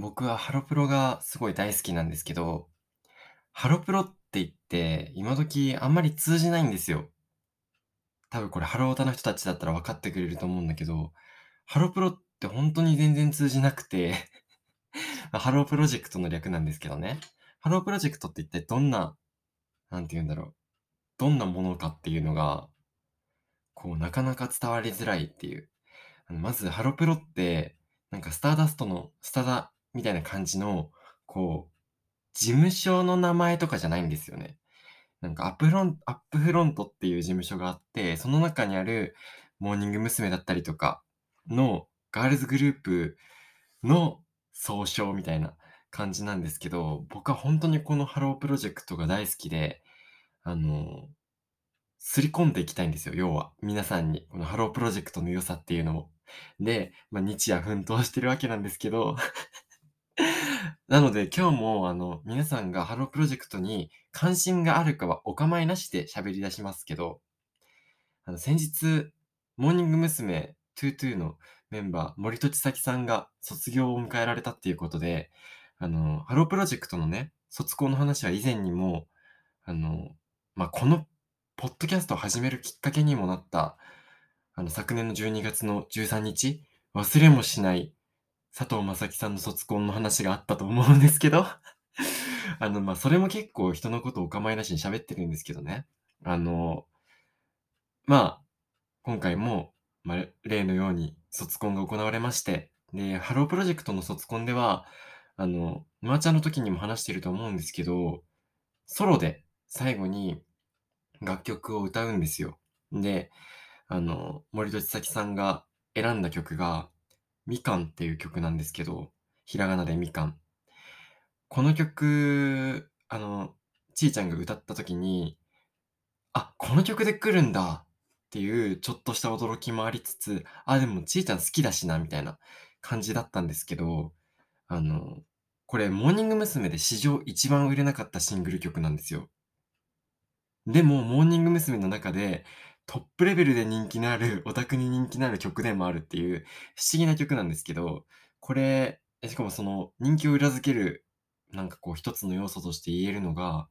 僕はハロプロがすごい大好きなんですけど、ハロプロって言って、今時あんまり通じないんですよ。多分これハロヲタの人たちだったら分かってくれると思うんだけど、ハロプロって本当に全然通じなくて ハロープロジェクトの略なんですけどね。ハロープロジェクトって一体どんな、なんて言うんだろう。どんなものかっていうのが、こう、なかなか伝わりづらいっていう。まず、ハロプロって、なんかスターダストのスタダみたいな感じの、こう、事務所の名前とかじゃないんですよね。なんかアップフロンアップフロントっていう事務所があって、その中にあるモーニング娘。だったりとかのガールズグループの総称みたいな感じなんですけど、僕は本当にこのハロープロジェクトが大好きで、あの、すり込んでいきたいんですよ、要は。皆さんに。このハロープロジェクトの良さっていうのを。で、まあ、日夜奮闘してるわけなんですけどなので今日もあの皆さんがハロープロジェクトに関心があるかはお構いなしで喋り出しますけど、あの先日、モーニング娘。22のメンバー、森戸知沙希さんが卒業を迎えられたっていうことで、あの、ハロープロジェクトのね、卒コンの話は以前にも、あの、まあ、このポッドキャストを始めるきっかけにもなった、あの、昨年の12月の13日、忘れもしない佐藤正樹さんの卒コンの話があったと思うんですけど あの、まあ、それも結構人のことをお構いなしに喋ってるんですけどね。あの、まあ、今回も、まあ、例のように卒コンが行われまして、で、ハロープロジェクトの卒コンでは、あの、マーチャーの時にも話してると思うんですけど、ソロで最後に楽曲を歌うんですよ。で、あの、森戸千咲さんが選んだ曲が、みかんっていう曲なんですけど、ひらがなでみかん。この曲、あの、ちーちゃんが歌った時に、あ、この曲で来るんだっていうちょっとした驚きもありつつ、あ、でもちーちゃん好きだしな、みたいな感じだったんですけど、あの、これ、モーニング娘。で史上一番売れなかったシングル曲なんですよ。でも、モーニング娘。の中で、トップレベルで人気のある、オタクに人気のある曲でもあるっていう不思議な曲なんですけど、これ、しかもその人気を裏付ける、なんかこう一つの要素として言えるのが、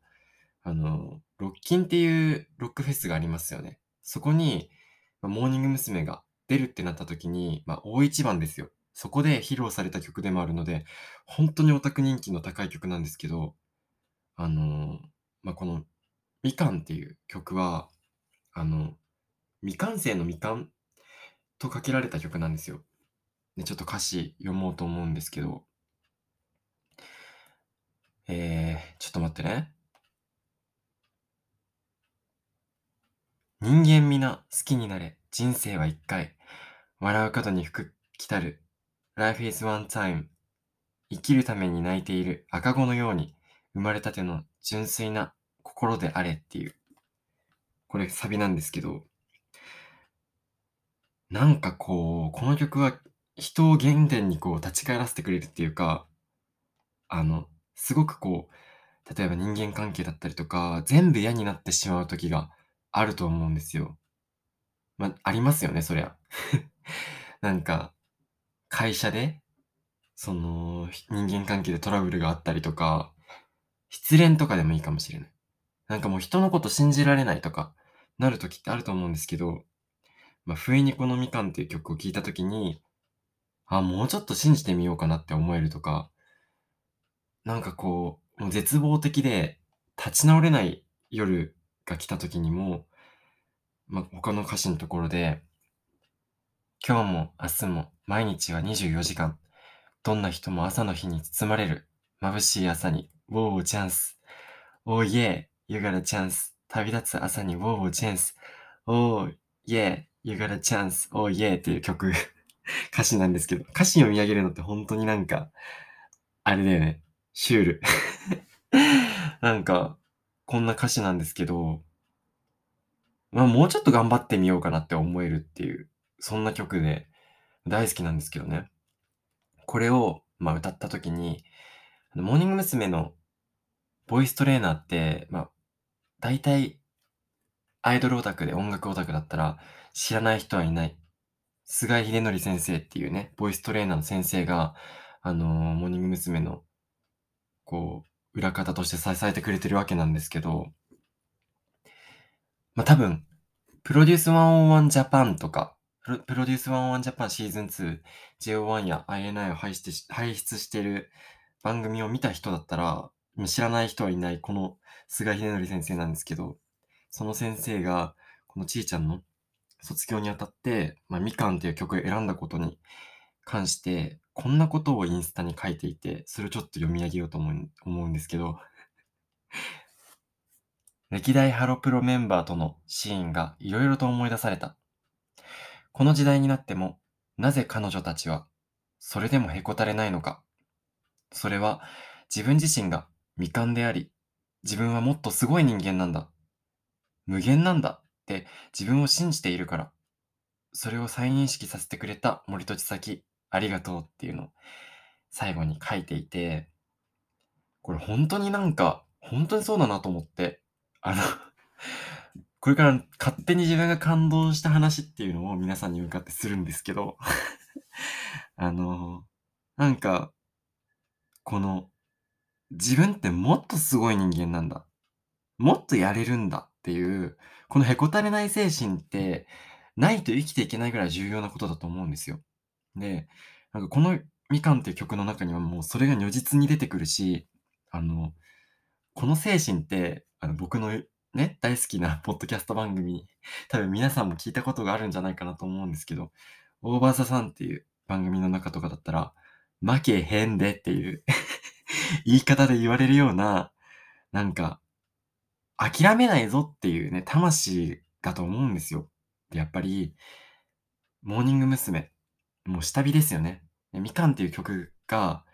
あの、ロッキンっていうロックフェスがありますよね。そこに、まモーニング娘。が出るってなった時に、まあ、大一番ですよ。そこで披露された曲でもあるので、本当にオタク人気の高い曲なんですけど、あの、まあ、この、みかんっていう曲は、あの、未完成の未完とかけられた曲なんですよ。で、ちょっと歌詞読もうと思うんですけど、えー、ちょっと待ってね。人間皆好きになれ。人生は一回。笑う角に服来たる。Life is one time. 生きるために泣いている赤子のように生まれたての純粋な心であれっていう。これサビなんですけど、なんかこう、この曲は人を原点にこう立ち返らせてくれるっていうか、あの、すごくこう、例えば人間関係だったりとか、全部嫌になってしまう時があると思うんですよ。ま、ありますよね、そりゃ。なんか、会社で、その、人間関係でトラブルがあったりとか、失恋とかでもいいかもしれない。なんかもう人のこと信じられないとか、なる時ってあると思うんですけど、まあ、不意にこのみかんっていう曲を聴いたときに、あ、もうちょっと信じてみようかなって思えるとか、なんかこう、もう絶望的で立ち直れない夜が来た時にも、まあ、他の歌詞のところで、今日も明日も毎日は24時間。どんな人も朝の日に包まれる。眩しい朝に、ウォーチャンス。おーイェー、you got a chance. 旅立つ朝に、ウォーチャンス。おーイェー、You got a chance, oh yeah っていう曲 歌詞なんですけど、歌詞読み上げるのって本当になんか、あれだよね。シュール なんか、こんな歌詞なんですけど、まあもうちょっと頑張ってみようかなって思えるっていう、そんな曲で大好きなんですけどね。これを、まあ歌った時に、モーニング娘。のボイストレーナーって、まあ、大体アイドルオタクで音楽オタクだったら知らない人はいない。菅井秀則先生っていうね、ボイストレーナーの先生が、あの、モーニング娘。の、こう、裏方として支えてくれてるわけなんですけど、まあ、多分、プロデュース101ジャパンとか、プロデュース101ジャパンシーズン2、JO1 や INI を輩出し輩出してる番組を見た人だったら、知らない人はいない、この菅秀則先生なんですけど、その先生が、このちーちゃんの卒業にあたって、ま、みかんっていう曲を選んだことに関して、こんなことをインスタに書いていて、それをちょっと読み上げようと思う思うんですけど。歴代ハロプロメンバーとのシーンが色々と思い出された。この時代になっても、なぜ彼女たちは、それでもへこたれないのか。それは、自分自身が未完であり、自分はもっとすごい人間なんだ。無限なんだって自分を信じているから。それを再認識させてくれた森戸千咲、ありがとうっていうのを最後に書いていて、これほんとになんか、ほんとにそうだなと思って、あの、これから勝手に自分が感動した話っていうのを皆さんに向かってするんですけど、あの、なんか、この、自分ってもっとすごい人間なんだ。もっとやれるんだっていう、このへこたれない精神って、ないと生きていけないぐらい重要なことだと思うんですよ。で、なんかこのみかんっていう曲の中にはもうそれが如実に出てくるし、あの、この精神って、あの、僕のね、大好きなポッドキャスト番組、多分皆さんも聞いたことがあるんじゃないかなと思うんですけど、オーバーザさんっていう番組の中とかだったら、負けへんでっていう言い方で言われるような、なんか、諦めないぞっていうね、魂だと思うんですよ。で、やっぱり、モーニング娘。もう下火ですよね。みかんっていう曲が、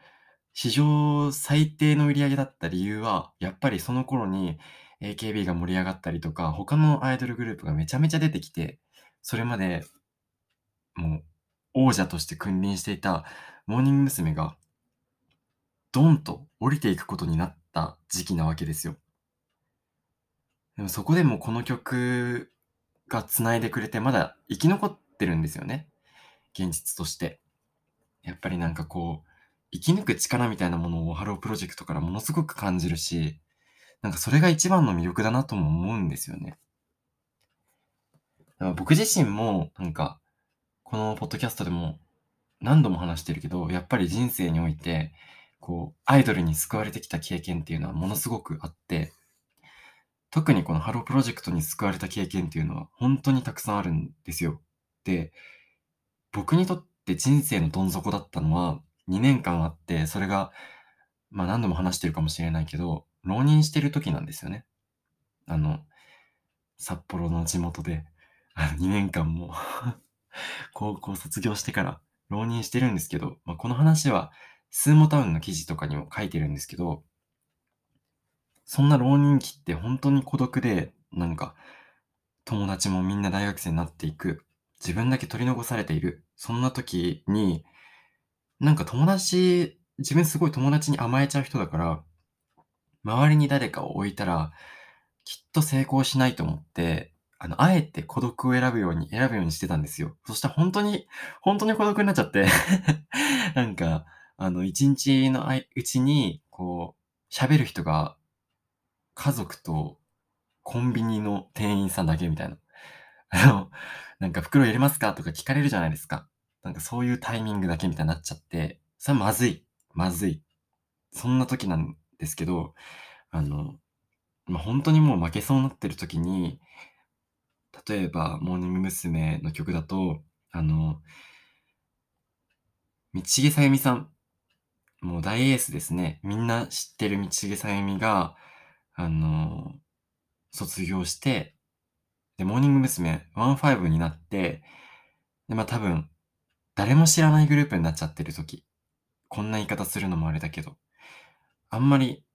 史上最低の売り上げだった理由は、やっぱりその頃に AKB が盛り上がったりとか、他のアイドルグループがめちゃめちゃ出てきて、それまで、もう、王者として君臨していたモーニング娘。が、ドンと降りていくことになった時期なわけですよ。でもそこでもこの曲が繋いでくれて、まだ生き残ってるんですよね。現実として。やっぱりなんかこう、生き抜く力みたいなものをハロープロジェクトからものすごく感じるし、なんかそれが一番の魅力だなとも思うんですよね。だから僕自身も、なんか、このポッドキャストでも何度も話してるけど、やっぱり人生において、こう、アイドルに救われてきた経験っていうのはものすごくあって、特にこのハロープロジェクトに救われた経験っていうのはほんとにたくさんあるんですよ。で、僕にとって人生のどん底だったのは2年間あって、それが、まあ、何度も話してるかもしれないけど、浪人してる時なんですよね。あの、札幌の地元で、あの2年間も 高校卒業してから浪人してるんですけど、まあ、この話はスーモタウンの記事とかにも書いてるんですけどそんな浪人期ってほんとに孤独で、なんか、友達もみんな大学生になっていく、自分だけ取り残されている、そんな時に、なんか友達自分すごい友達に甘えちゃう人だから、周りに誰かを置いたら、きっと成功しないと思って、あの、あえて孤独を選ぶように選ぶようにしてたんですよ。そしたらほんとにほんとに孤独になっちゃって、なんか、あの、1日のあいうちに、こう、喋る人が家族とコンビニの店員さんだけみたいな。あの、なんか「袋入れますか？」とか聞かれるじゃないですか。なんかそういうタイミングだけみたいになっちゃって、それはまずい、まずい。そんな時なんですけど、あの、ま、ほんとにもう負けそうになってる時に、例えばモーニング娘。の曲だと、あの道重さゆみさん、もう大エースですね。みんな知ってる道重さゆみが、あの、卒業して、で、モーニング娘。15になって、で、ま、多分、誰も知らないグループになっちゃってる時、こんな言い方するのもあれだけど、あんまり、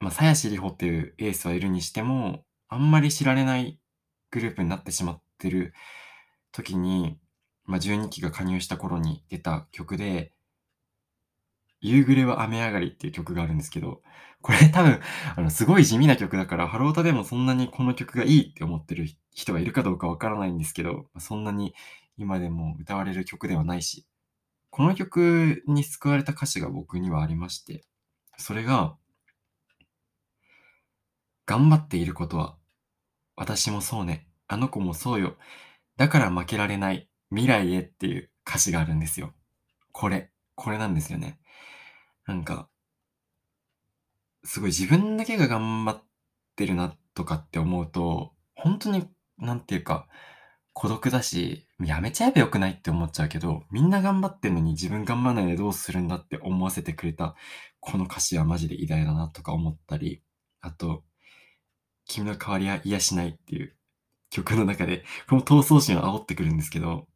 ま、鞘師里保っていうエースはいるにしても、あんまり知られないグループになってしまってる時に、ま、12期が加入した頃に出た曲で夕暮れは雨上がりっていう曲があるんですけど、これ多分、あの、すごい地味な曲だから、ハロータでもそんなにこの曲がいいって思ってる人がいるかどうかわからないんですけど、そんなに今でも歌われる曲ではないし、この曲に救われた歌詞が僕にはありまして、それが、頑張っていることは、私もそうね、あの子もそうよ。だから負けられない未来へっていう歌詞があるんですよ。これ、これなんですよね。なんか、すごい自分だけが頑張ってるなとかって思うと、本当に、なんていうか、孤独だし、やめちゃえばよくないって思っちゃうけど、みんな頑張ってんのに自分頑張らないでどうするんだって思わせてくれた、この歌詞はマジで偉大だなとか思ったり、あと、君の代わりは癒しないっていう曲の中で、この闘争心を煽ってくるんですけど、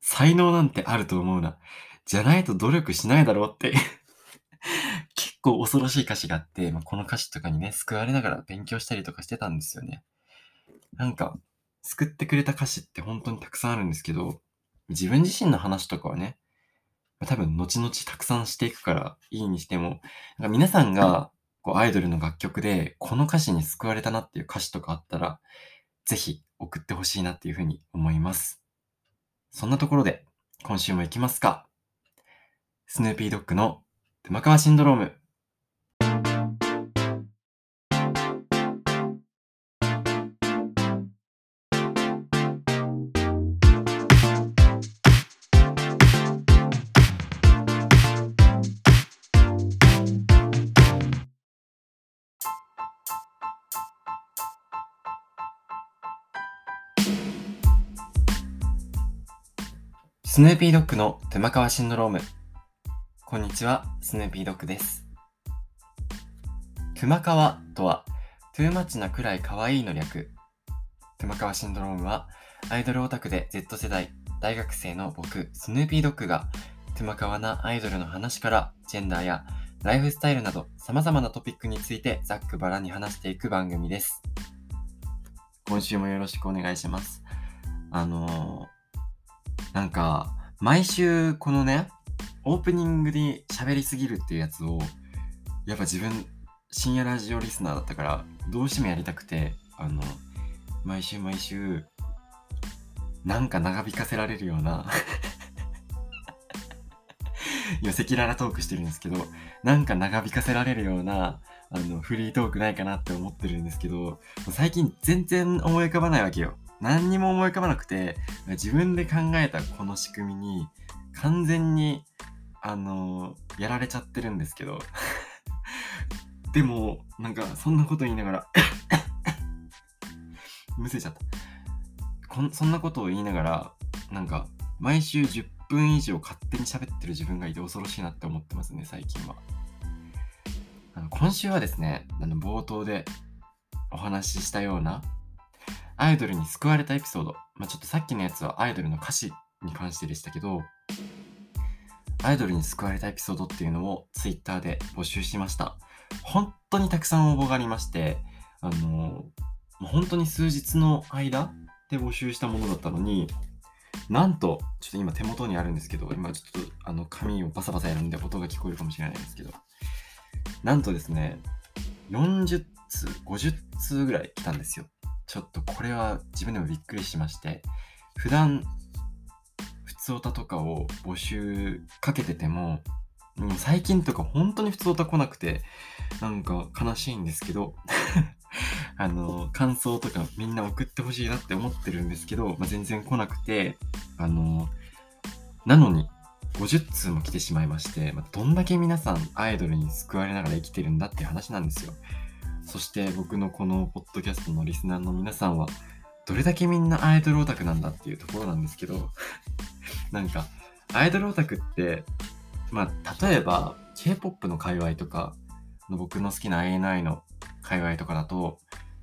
才能なんてあると思うな。じゃないと努力しないだろうって結構恐ろしい歌詞があって、まあ、この歌詞とかにね、救われながら勉強したりとかしてたんですよね。なんか、救ってくれた歌詞って本当にたくさんあるんですけど、自分自身の話とかはね、多分後々たくさんしていくからいいにしても、なんか皆さんがこうアイドルの楽曲でこの歌詞に救われたなっていう歌詞とかあったら、ぜひ送ってほしいなっていうふうに思います。そんなところで今週も行きますか。スヌーピードッグの熊川シンドローム。スヌーピードッグの熊川シンドローム。こんにちは、スヌーピードッグです。熊川とは、トゥーマッチなくらい可愛いの略。熊川シンドロームは、アイドルオタクで Z 世代、大学生の僕、スヌーピードッグが、熊川なアイドルの話から、ジェンダーやライフスタイルなど様々なトピックについてざっくばらに話していく番組です。今週もよろしくお願いします。あのーなんか、毎週このね、オープニングで喋りすぎるっていうやつを、やっぱ自分、深夜ラジオリスナーだったから、どうしてもやりたくて、あの、毎週毎週、なんか長引かせられるようないや、赤裸々トークしてるんですけど、なんか長引かせられるような、あの、フリートークないかなって思ってるんですけど、最近全然思い浮かばないわけよ。何にも思い浮かばなくて、自分で考えたこの仕組みに、完全に、あの、やられちゃってるんですけど。でも、なんか、そんなこと言いながら むせちゃったこん。そんなことを言いながら、なんか、毎週10分以上勝手に喋ってる自分がいて恐ろしいなって思ってますね、最近は。あの今週はですね、あの冒頭でお話ししたような、アイドルに救われたエピソード。まあ、ちょっとさっきのやつはアイドルの歌詞に関してでしたけど、アイドルに救われたエピソードっていうのを Twitter で募集しました。本当にたくさん応募がありまして、あのー、本当に数日の間で募集したものだったのに、なんと、ちょっと今手元にあるんですけど、今ちょっとあの紙をバサバサやるんで音が聞こえるかもしれないんですけど、なんとですね、40通、50通ぐらい来たんですよ。ちょっとこれは自分でもびっくりしまして、普段、普通オタとかを募集かけてても、もう最近とか本当に普通オタ来なくて、なんか悲しいんですけど、あの、感想とかみんな送ってほしいなって思ってるんですけど、まあ、全然来なくて、あの、なのに、50通も来てしまいまして、まあ、どんだけ皆さんアイドルに救われながら生きてるんだっていう話なんですよ。そして僕のこのポッドキャストのリスナーの皆さんは、どれだけみんなアイドルオタクなんだっていうところなんですけど、なんか、アイドルオタクって、まあ、例えば、K-POP の界隈とか、僕の好きな ANI の界隈とかだと、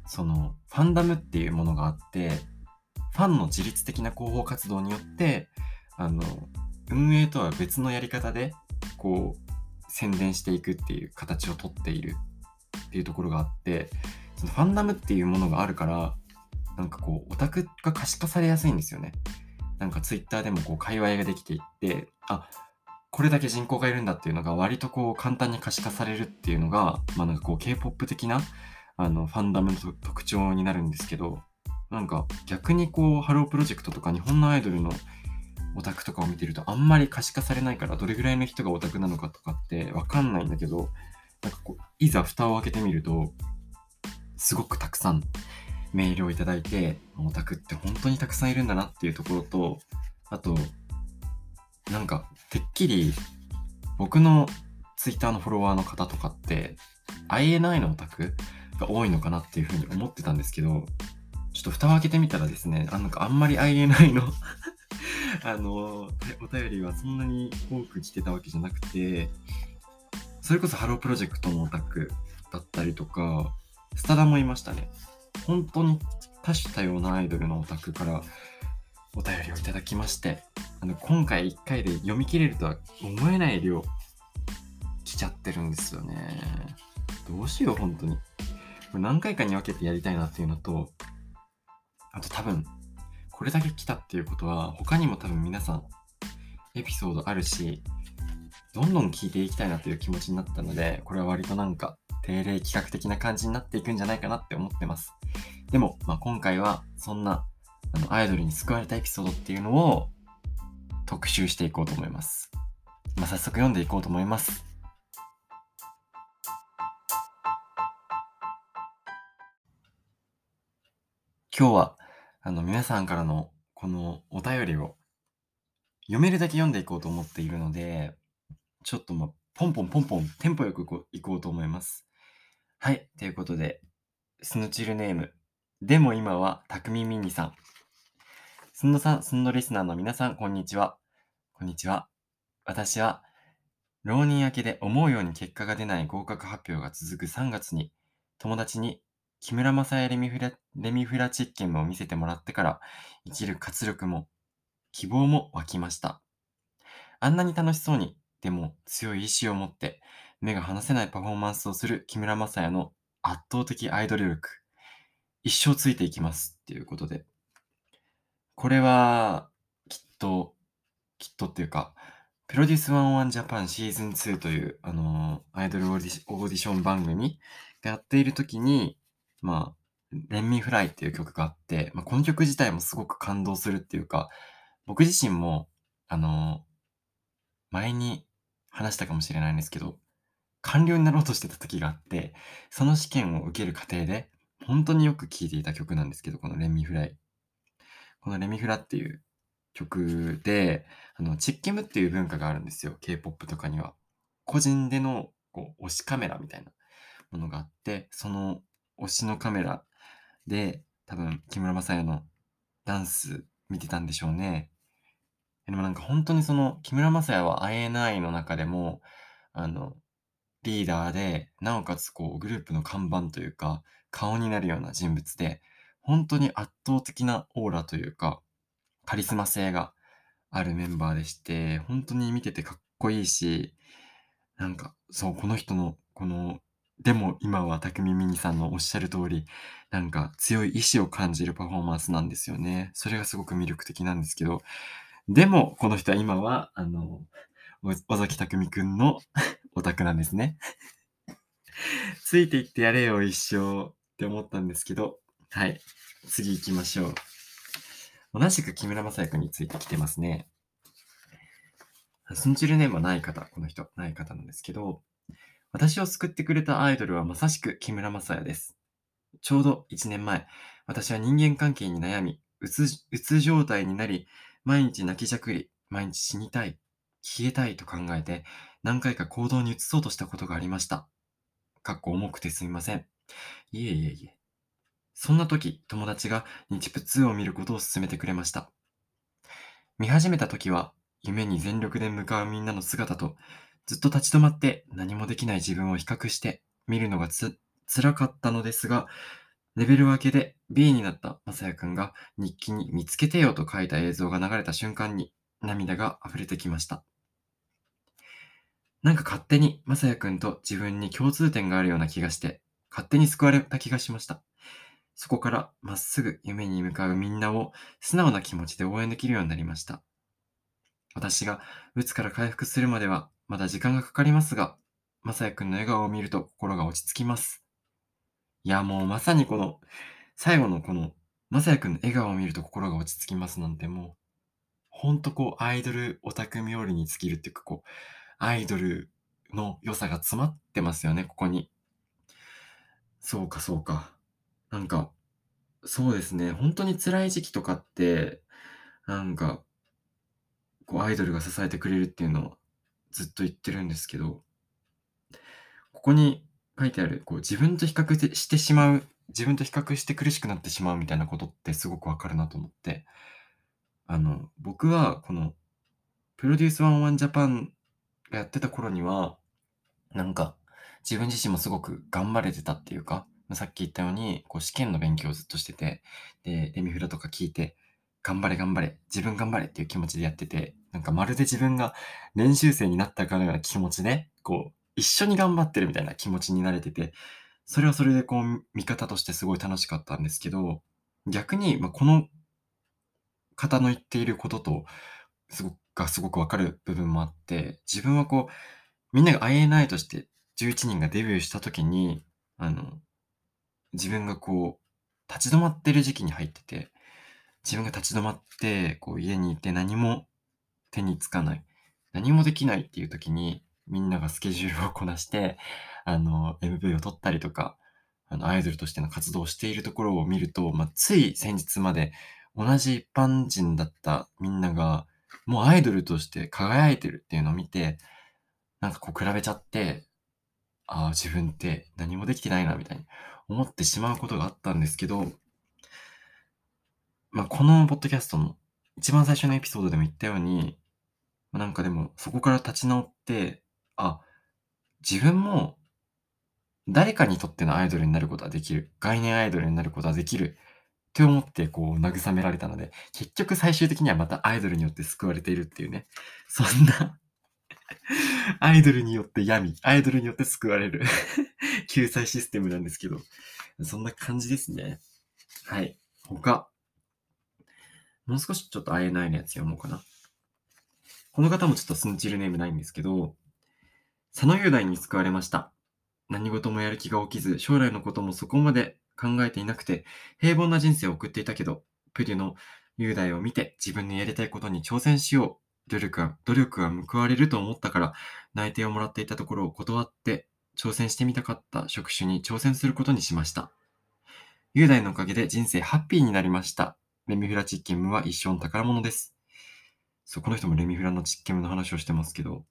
その、ファンダムっていうものがあって、ファンの自律的な広報活動によって、あの、運営とは別のやり方で、こう、宣伝していくっていう形をとっているっていうところがあってそのファンダムっていうものがあるからなんかこうオタクが可視化されやすいんですよね。なんかツイッターでもこう界隈ができていってあこれだけ人口がいるんだっていうのが割とこう簡単に可視化されるっていうのがまあなんかこう K-POP 的なあのファンダムの特徴になるんですけどなんか逆にこうハロープロジェクトとか日本のアイドルのオタクとかを見てるとあんまり可視化されないからどれぐらいの人がオタクなのかとかってわかんないんだけどなんかこういざ蓋を開けてみるとすごくたくさんメールをいただいてオタクって本当にたくさんいるんだなっていうところとあとなんかてっきり僕のツイッターのフォロワーの方とかって INI のオタクが多いのかなっていうふうに思ってたんですけどちょっと蓋を開けてみたらですねあなんかあんまり INI の あのお便りはそんなに多く来てたわけじゃなくてそれこそハロープロジェクトのオタクだったりとかスタダもいましたね。本当に多種多様なアイドルのオタクからお便りをいただきましてあの今回1回で読み切れるとは思えない量来ちゃってるんですよね。どうしよう本当に。これ何回かに分けてやりたいなっていうのとあと多分これだけ来たっていうことは他にも多分皆さんエピソードあるしどんどん聞いていきたいなという気持ちになったのでこれは割となんか定例企画的な感じになっていくんじゃないかなって思ってます。でも、まあ、今回はそんなあのアイドルに救われたエピソードっていうのを特集していこうと思います、まあ、早速読んでいこうと思います。今日はあの皆さんからのこのお便りを読めるだけ読んでいこうと思っているので、ちょっとまあ、ポンポンポンポンテンポよくいこうと思います。はい。ということで、スヌチルネーム。でも今は、たくみミニさん。すんのさん、すんのリスナーの皆さん、こんにちは。こんにちは。私は、浪人明けで思うように結果が出ない合格発表が続く3月に、友達に木村正也レミフラレミフラチッケンを見せてもらってから生きる活力も希望も湧きました。あんなに楽しそうに、でも強い意志を持って目が離せないパフォーマンスをする木村正也の圧倒的アイドル力。一生ついていきますっていうことで。これはきっと、きっとっていうか、プロデュース101ジャパンシーズン2という、あのー、アイドルオーディション番組がやっている時に、まあ、レンミフライっていう曲があって、まあ、この曲自体もすごく感動するっていうか、僕自身も、あの、前に話したかもしれないんですけど、官僚になろうとしてた時があって、その試験を受ける過程で、本当によく聴いていた曲なんですけど、このレミフライ。このレミフラっていう曲で、あの、チッケムっていう文化があるんですよ。K-POP とかには。個人での、こう、推しカメラみたいなものがあって、その推しのカメラで、多分、木村雅也のダンス見てたんでしょうね。でもなんか本当にその、木村雅也は INI の中でも、あの、リーダーで、なおかつこう、グループの看板というか、顔になるような人物で、本当に圧倒的なオーラというか、カリスマ性があるメンバーでして、本当に見ててかっこいいし、なんか、そう、この人の、このでも今は匠ミニさんのおっしゃる通り、なんか強い意志を感じるパフォーマンスなんですよね。それがすごく魅力的なんですけど、でもこの人は今は、あの、尾崎匠くんの オタクなんですね。ついていってやれよ一生って思ったんですけど、はい。次行きましょう。同じく木村正也くんについて来てますね。スンチルネームはない方、この人、ない方なんですけど、私を救ってくれたアイドルはまさしく木村正也です。ちょうど1年前、私は人間関係に悩み、うつ、うつ状態になり、毎日泣きじゃくり、毎日死にたい、消えたいと考えて、何回か行動に移そうとしたことがありました。かっこ重くてすみません。いえいえいえ。そんな時、友達が日プ2を見ることを勧めてくれました。見始めた時は、夢に全力で向かうみんなの姿と、ずっと立ち止まって何もできない自分を比較して見るのがつ、辛かったのですが、レベル分けで B になったまさやくんが日記に見つけてよと書いた映像が流れた瞬間に涙が溢れてきました。なんか勝手にまさやくんと自分に共通点があるような気がして、勝手に救われた気がしました。そこからまっすぐ夢に向かうみんなを素直な気持ちで応援できるようになりました。私が鬱から回復するまではまだ時間がかかりますが、まさやくんの笑顔を見ると心が落ち着きます。いや、もうまさにこの、最後のこの、まさやくんの笑顔を見ると心が落ち着きますなんてもう、ほんとこうアイドルオタク冥利に尽きるっていうか、こう、アイドルの良さが詰まってますよね、ここに。そうかそうか。なんか、そうですね、ほんとに辛い時期とかって、なんか、こうアイドルが支えてくれるっていうのはずっと言ってるんですけど、ここに書いてある、こう自分と比較してしまう、自分と比較して苦しくなってしまうみたいなことってすごくわかるなと思って、あの、僕はこのプロデュース101ジャパンがやってた頃には、なんか自分自身もすごく頑張れてたっていうか、さっき言ったように、こう試験の勉強をずっとしてて、で、レミフラとか聞いて、頑張れ頑張れ、自分頑張れっていう気持ちでやってて、なんかまるで自分が練習生になったかのような気持ちで、こう、一緒に頑張ってるみたいな気持ちになれてて、それはそれでこう、見方としてすごい楽しかったんですけど、逆に、まあ、この方の言っていることと、すごく、がすごくわかる部分もあって、自分はこう、みんなが INI として11人がデビューした時に、あの、自分がこう、立ち止まってる時期に入ってて、自分が立ち止まって、こう家にいて何も手につかない、何もできないっていう時に、みんながスケジュールをこなして、あの、MV を撮ったりとか、あの、アイドルとしての活動をしているところを見ると、まあ、つい先日まで同じ一般人だったみんなが、もうアイドルとして輝いてるっていうのを見て、なんかこう比べちゃって、ああ、自分って何もできてないな、みたいに思ってしまうことがあったんですけど、まあ、このポッドキャストの一番最初のエピソードでも言ったように、なんかでもそこから立ち直って、あ、自分も誰かにとってのアイドルになることはできる。概念アイドルになることはできる。って思ってこう慰められたので、結局最終的にはまたアイドルによって救われているっていうね。そんなアイドルによって闇、アイドルによって救われる救済システムなんですけど、そんな感じですね。はい。他。もう少しちょっと会えないのやつ読もうかな。この方もちょっとスンチルネームないんですけど、佐野雄大に救われました。何事もやる気が起きず、将来のこともそこまで考えていなくて、平凡な人生を送っていたけど、プデュの雄大を見て自分のやりたいことに挑戦しよう。努力は、努力は報われると思ったから、内定をもらっていたところを断って、挑戦してみたかった職種に挑戦することにしました。雄大のおかげで人生ハッピーになりました。レミフラチッケムは一生の宝物です。そう、この人もレミフラのチッケムの話をしてますけど、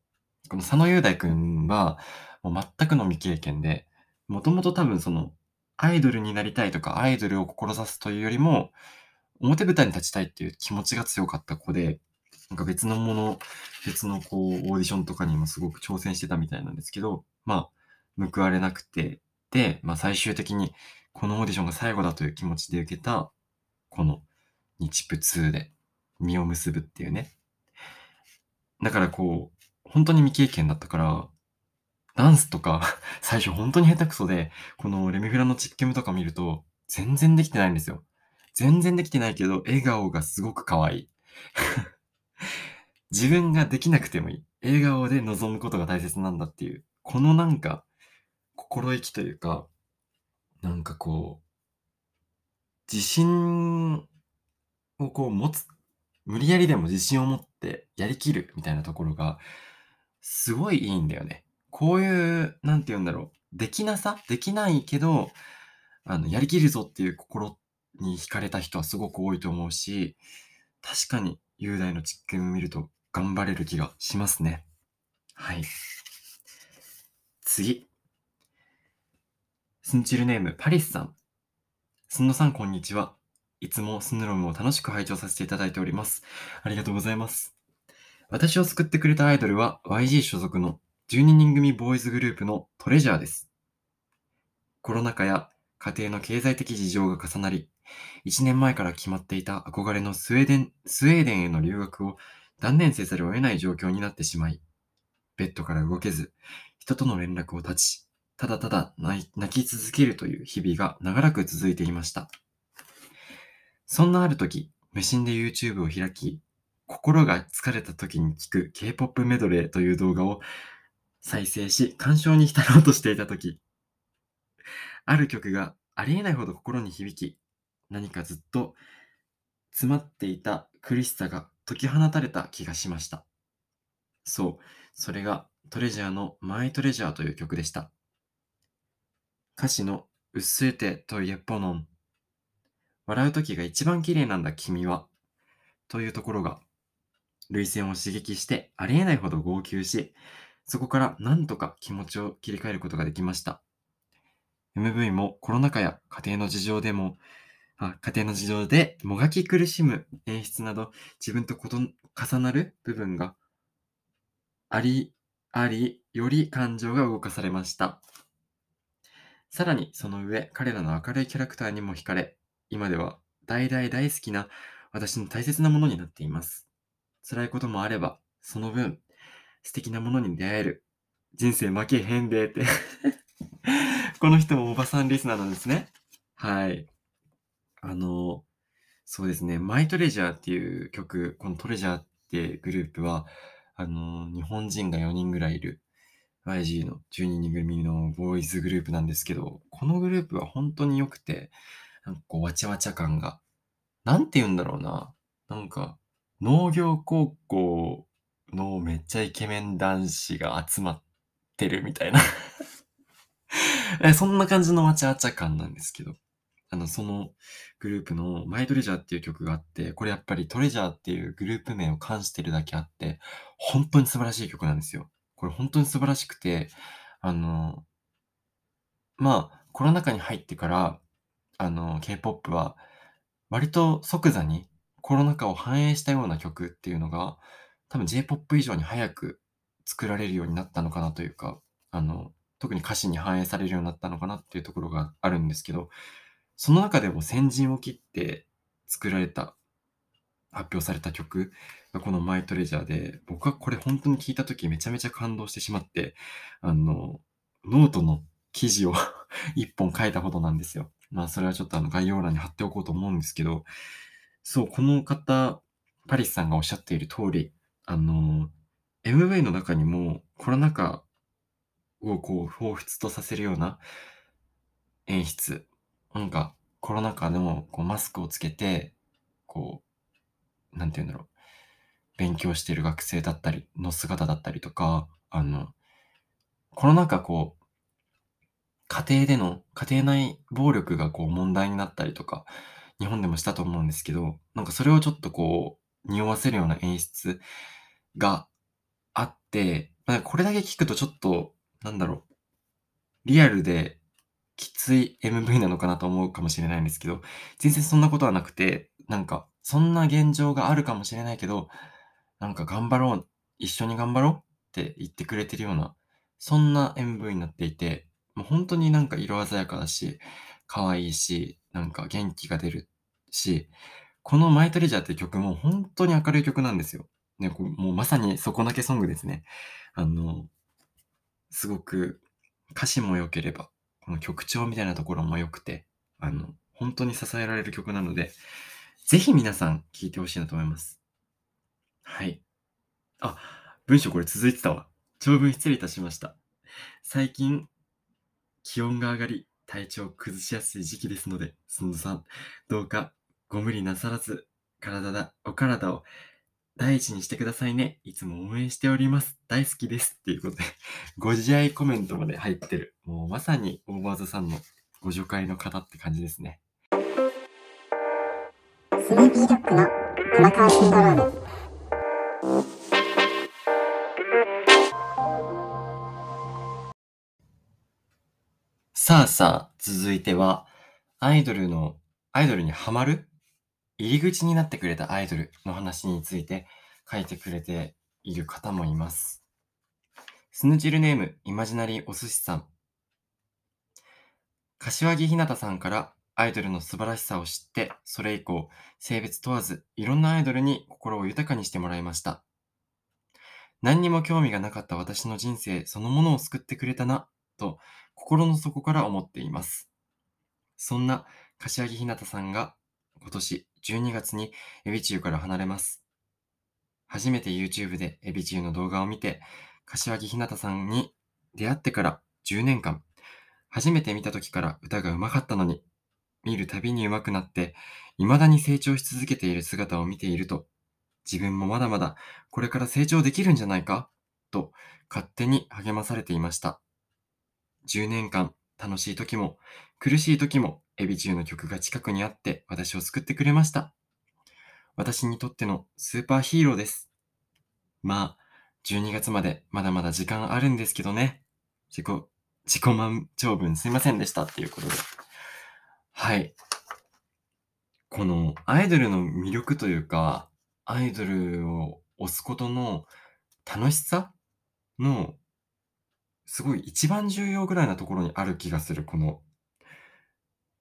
この佐野雄大くんは、もう全くの未経験で、もともと多分その、アイドルになりたいとか、アイドルを志すというよりも、表舞台に立ちたいっていう気持ちが強かった子で、なんか別のもの、別のこう、オーディションとかにもすごく挑戦してたみたいなんですけど、まあ、報われなくて、で、まあ最終的に、このオーディションが最後だという気持ちで受けた、この日プ2で実を結ぶっていうね。だからこう、本当に未経験だったから、ダンスとか 最初本当に下手くそで、このレミフラのチッケムとか見ると、全然できてないんですよ。全然できてないけど、笑顔がすごく可愛い。自分ができなくてもいい。笑顔で臨むことが大切なんだっていう、このなんか、心意気というか、なんかこう、自信をこう持つ、無理やりでも自信を持ってやりきるみたいなところが、すごいいいんだよね。こういう、なんて言うんだろう。できなさ？できないけど、あの、やりきるぞっていう心に惹かれた人はすごく多いと思うし、確かに雄大の実験を見ると頑張れる気がしますね。はい。次。スンチルネーム、パリスさん。すんのさん、こんにちは。いつもスンヌロムを楽しく拝聴させていただいております。ありがとうございます。私を救ってくれたアイドルは YG 所属の12人組ボーイズグループのトレジャーです。コロナ禍や家庭の経済的事情が重なり、1年前から決まっていた憧れのスウェーデン、スウェーデンへの留学を断念せざるを得ない状況になってしまい、ベッドから動けず、人との連絡を断ち、ただただ泣き続けるという日々が長らく続いていました。そんなある時、無心で YouTube を開き、心が疲れた時に聞く K-POP メドレーという動画を再生し、鑑賞に浸ろうとしていた時、ある曲がありえないほど心に響き、何かずっと詰まっていた苦しさが解き放たれた気がしました。そう、それがトレジャーのマイトレジャーという曲でした。歌詞のうっすえてといえぽのん。笑う時が一番綺麗なんだ君は。というところが、涙腺を刺激してありえないほど号泣し、そこからなんとか気持ちを切り替えることができました。MV もコロナ禍や家庭の事情でも、あ家庭の事情でもがき苦しむ演出など、自分とこと重なる部分があり、あり、より感情が動かされました。さらにその上、彼らの明るいキャラクターにも惹かれ、今では大大大好きな私の大切なものになっています。辛いこともあれば、その分、素敵なものに出会える。人生負けへんでって。この人もおばさんリスナーなんですね。はい。あの、そうですね。マイトレジャーっていう曲、このトレジャーってグループは、あの、日本人が4人ぐらいいる YG の12人組のボーイズグループなんですけど、このグループは本当に良くて、なんかこう、わちゃわちゃ感が、なんて言うんだろうな。なんか、農業高校のめっちゃイケメン男子が集まってるみたいな え。そんな感じのわちゃわちゃ感なんですけど。あの、そのグループのマイトレジャーっていう曲があって、これやっぱりトレジャーっていうグループ名を冠してるだけあって、本当に素晴らしい曲なんですよ。これ本当に素晴らしくて、あの、まあ、コロナ禍に入ってから、あの、K-POP は割と即座にコロナ禍を反映したような曲っていうのが、多分 J-POP 以上に早く作られるようになったのかなというか、あの、特に歌詞に反映されるようになったのかなっていうところがあるんですけど、その中でも先陣を切って作られた、発表された曲がこのマイトレジャーで、僕はこれ本当に聞いた時めちゃめちゃ感動してしまって、あの、ノートの記事を 一本書いたほどなんですよ。まあそれはちょっとあの概要欄に貼っておこうと思うんですけど、そう、この方、パリスさんがおっしゃっている通り、あの、MV の中にもコロナ禍をこう彷彿とさせるような演出。なんかコロナ禍でもこうマスクをつけて、こう、なんて言うんだろう。勉強している学生だったりの姿だったりとか、あの、コロナ禍こう、家庭での、家庭内暴力がこう問題になったりとか、日本でもしたと思うんですけど、なんかそれをちょっとこう、匂わせるような演出があって、なんかこれだけ聞くとちょっと、なんだろう、リアルできつい MV なのかなと思うかもしれないんですけど、全然そんなことはなくて、なんか、そんな現状があるかもしれないけど、なんか頑張ろう、一緒に頑張ろうって言ってくれてるような、そんな MV になっていて、もう本当になんか色鮮やかだし、可愛いし、なんか元気が出るし、このマイトレジャーって曲も本当に明るい曲なんですよ。ね、こうもうまさに底抜けソングですね。あの、すごく歌詞も良ければ、この曲調みたいなところも良くて、あの、本当に支えられる曲なので、ぜひ皆さん聴いてほしいなと思います。はい。あ、文章これ続いてたわ。長文失礼いたしました。最近、気温が上がり、体調を崩しやすい時期ですので、すんどさん、どうかご無理なさらず、体だ、お体を第一にしてくださいね。いつも応援しております。大好きです。っていうことで、ご自愛コメントまで入ってる。もうまさにオーバーズさんのご助会の方って感じですね。スヌーピードッグの玉川シンドロームさあさあ、続いては、アイドルの、アイドルにハマる？入り口になってくれたアイドルの話について書いてくれている方もいます。スヌチルネーム、イマジナリーお寿司さん。柏木ひなたさんからアイドルの素晴らしさを知って、それ以降、性別問わず、いろんなアイドルに心を豊かにしてもらいました。何にも興味がなかった私の人生そのものを救ってくれたな、と心の底から思っています。そんな柏木ひなたさんが今年12月にエビチューから離れます。初めて YouTube でエビチューの動画を見て、柏木ひなたさんに出会ってから10年間、初めて見た時から歌が上手かったのに、見るたびに上手くなって、未だに成長し続けている姿を見ていると、自分もまだまだこれから成長できるんじゃないかと勝手に励まされていました。10年間楽しい時も苦しい時もエビ中の曲が近くにあって私を救ってくれました。私にとってのスーパーヒーローです。まあ、12月までまだまだ時間あるんですけどね。自己、自己満長文すいませんでしたっていうことで。はい。このアイドルの魅力というか、アイドルを推すことの楽しさの、すごい一番重要ぐらいなところにある気がする。この、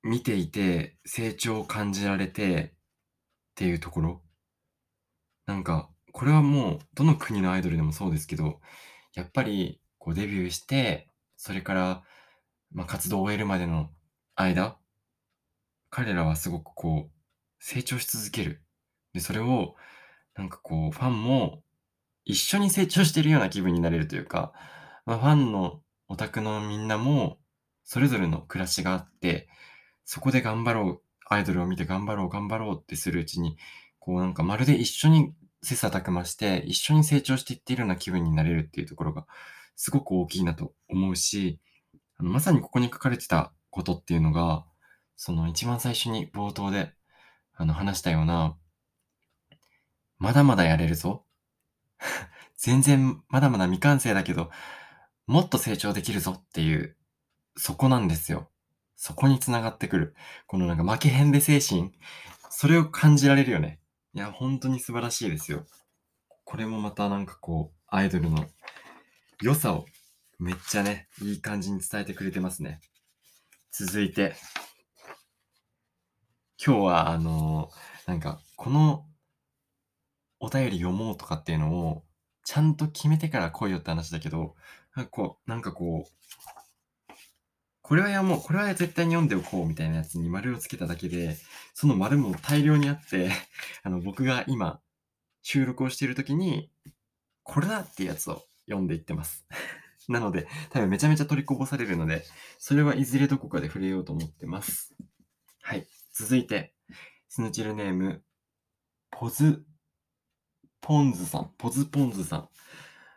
見ていて成長を感じられてっていうところ。なんか、これはもうどの国のアイドルでもそうですけど、やっぱりこうデビューして、それから、まあ、活動を終えるまでの間、彼らはすごくこう、成長し続ける。で、それを、なんかこう、ファンも一緒に成長してるような気分になれるというか、まあ、ファンのオタクのみんなも、それぞれの暮らしがあって、そこで頑張ろう、アイドルを見て頑張ろう、頑張ろうってするうちに、こうなんかまるで一緒に切磋琢磨して、一緒に成長していっているような気分になれるっていうところが、すごく大きいなと思うし、まさにここに書かれてたことっていうのが、その一番最初に冒頭であの話したような、まだまだやれるぞ。全然まだまだ未完成だけど、もっと成長できるぞっていう、そこなんですよ。そこに繋がってくる。このなんか負けへんで精神、それを感じられるよね。いや、本当に素晴らしいですよ。これもまたなんかこう、アイドルの良さをめっちゃね、いい感じに伝えてくれてますね。続いて、今日はあのなんかこのお便り読もうとかっていうのをちゃんと決めてから来いよって話だけど、なんかこう、なんかこう、これは読もう、これは絶対に読んでおこうみたいなやつに丸をつけただけで、その丸も大量にあって、あの僕が今収録をしている時に、これだってやつを読んでいってます。なので、多分めちゃめちゃ取りこぼされるので、それはいずれどこかで触れようと思ってます。はい。続いて、スヌチルネーム、ポズ、ポンズさん、ポズポンズさん。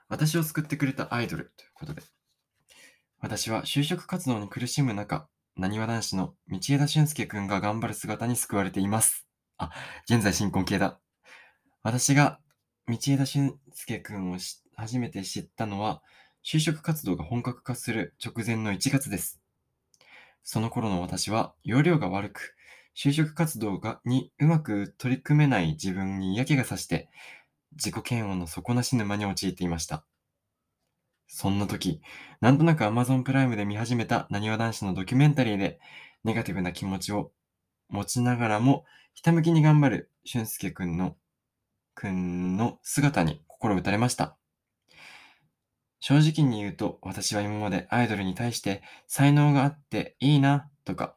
私を救ってくれたアイドルということで。私は就職活動に苦しむ中、なにわ男子の道枝俊介くんが頑張る姿に救われています。あ、現在進行形だ。私が道枝俊介くんを初めて知ったのは、就職活動が本格化する直前の1月です。その頃の私は容量が悪く、就職活動がにうまく取り組めない自分に嫌気がさして、自己嫌悪の底なし沼に陥っていました。そんな時、なんとなく Amazon プライムで見始めたなにわ男子のドキュメンタリーで、ネガティブな気持ちを持ちながらも、ひたむきに頑張る俊介くんの、くんの姿に心打たれました。正直に言うと、私は今までアイドルに対して才能があっていいなとか、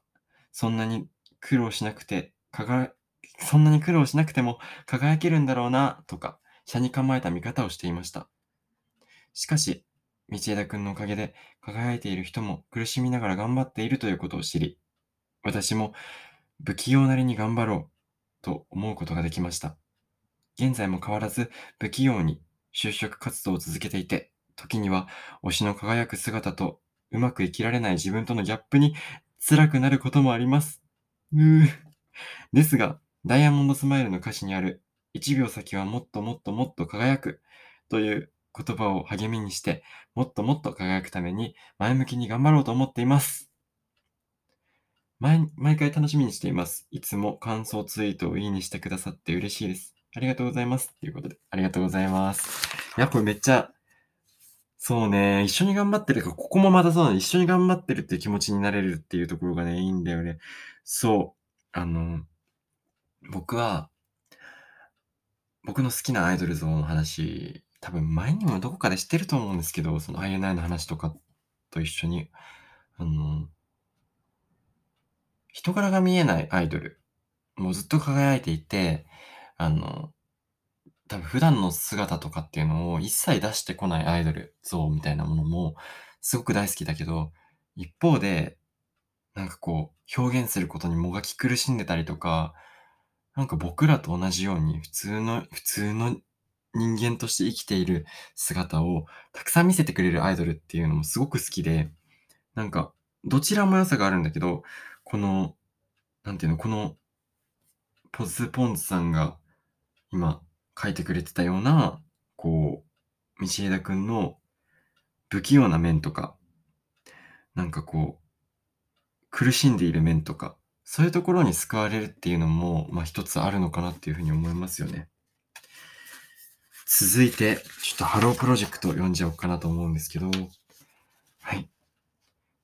そんなに苦労しなくて、かが、そんなに苦労しなくても輝けるんだろうなとか、車に構えた見方をしていました。しかし、道枝くんのおかげで輝いている人も苦しみながら頑張っているということを知り、私も不器用なりに頑張ろうと思うことができました。現在も変わらず不器用に就職活動を続けていて、時には推しの輝く姿とうまく生きられない自分とのギャップに辛くなることもあります。うー。ですが、ダイヤモンドスマイルの歌詞にある1秒先はもっともっともっと輝くという言葉を励みにして、もっともっと輝くために前向きに頑張ろうと思っています。毎毎回楽しみにしています。いつも感想ツイートをいいにしてくださって嬉しいです。ありがとうございます。ということで、ありがとうございます。いや、これめっちゃ、そうね、一緒に頑張ってるか、ここもまたそうなの、一緒に頑張ってるっていう気持ちになれるっていうところがね、いいんだよね。そう、あの、僕は、僕の好きなアイドル像の話、多分前にもどこかでしてると思うんですけど、その INI の話とかと一緒に、あの、人柄が見えないアイドル、もうずっと輝いていて、あの、多分普段の姿とかっていうのを一切出してこないアイドル像みたいなものもすごく大好きだけど、一方で、なんかこう、表現することにもがき苦しんでたりとか、なんか僕らと同じように普通の、普通の人間として生きている姿をたくさん見せてくれるアイドルっていうのもすごく好きで、なんか、どちらも良さがあるんだけど、この、なんていうの、この、ポズポンズさんが今書いてくれてたような、こう、道枝くんの不器用な面とか、なんかこう、苦しんでいる面とか、そういうところに救われるっていうのも、まあ一つあるのかなっていうふうに思いますよね。続いて、ちょっとハロープロジェクト読んじゃおうかなと思うんですけど、はい。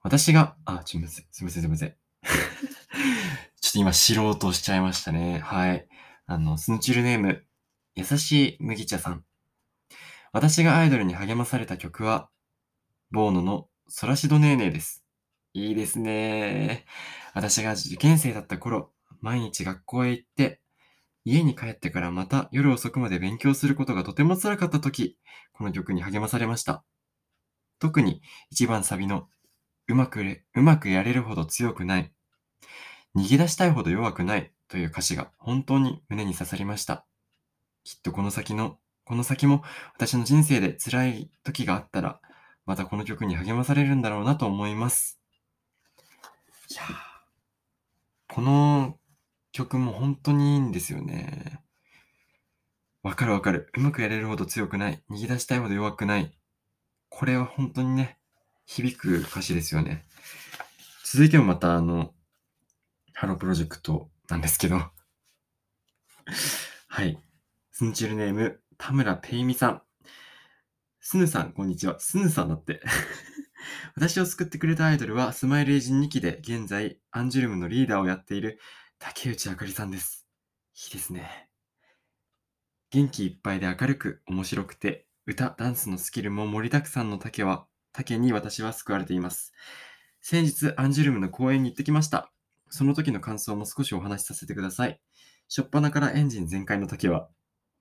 私が、あ、すみません、すみません、すみません。ちょっと今、素人しちゃいましたね。はい。あの、スヌチルネーム、優しい麦茶さん。私がアイドルに励まされた曲は、ボーノのソラシドネーネーです。いいですね。私が受験生だった頃、毎日学校へ行って、家に帰ってからまた夜遅くまで勉強することがとても辛かった時、この曲に励まされました。特に一番サビのうまくれ、うまくやれるほど強くない。逃げ出したいほど弱くないという歌詞が本当に胸に刺さりました。きっとこの先の、この先も私の人生で辛い時があったら、またこの曲に励まされるんだろうなと思います。いやーこの曲も本当にいいんですよね。わかるわかる。うまくやれるほど強くない。逃げ出したいほど弱くない。これは本当にね、響く歌詞ですよね。続いてもまたあの、ハロープロジェクトなんですけど。はい。スンチルネーム、田村ペイミさん。スヌさん、こんにちは。スヌさんだって。私を救ってくれたアイドルは、スマイルエイジン2期で現在、アンジュルムのリーダーをやっている竹内あかりさんです。いいですね。元気いっぱいで明るく、面白くて、歌、ダンスのスキルも盛りだくさんの竹は、竹に私は救われています。先日、アンジュルムの公演に行ってきました。その時の感想も少しお話しさせてください。しょっぱなからエンジン全開の竹は、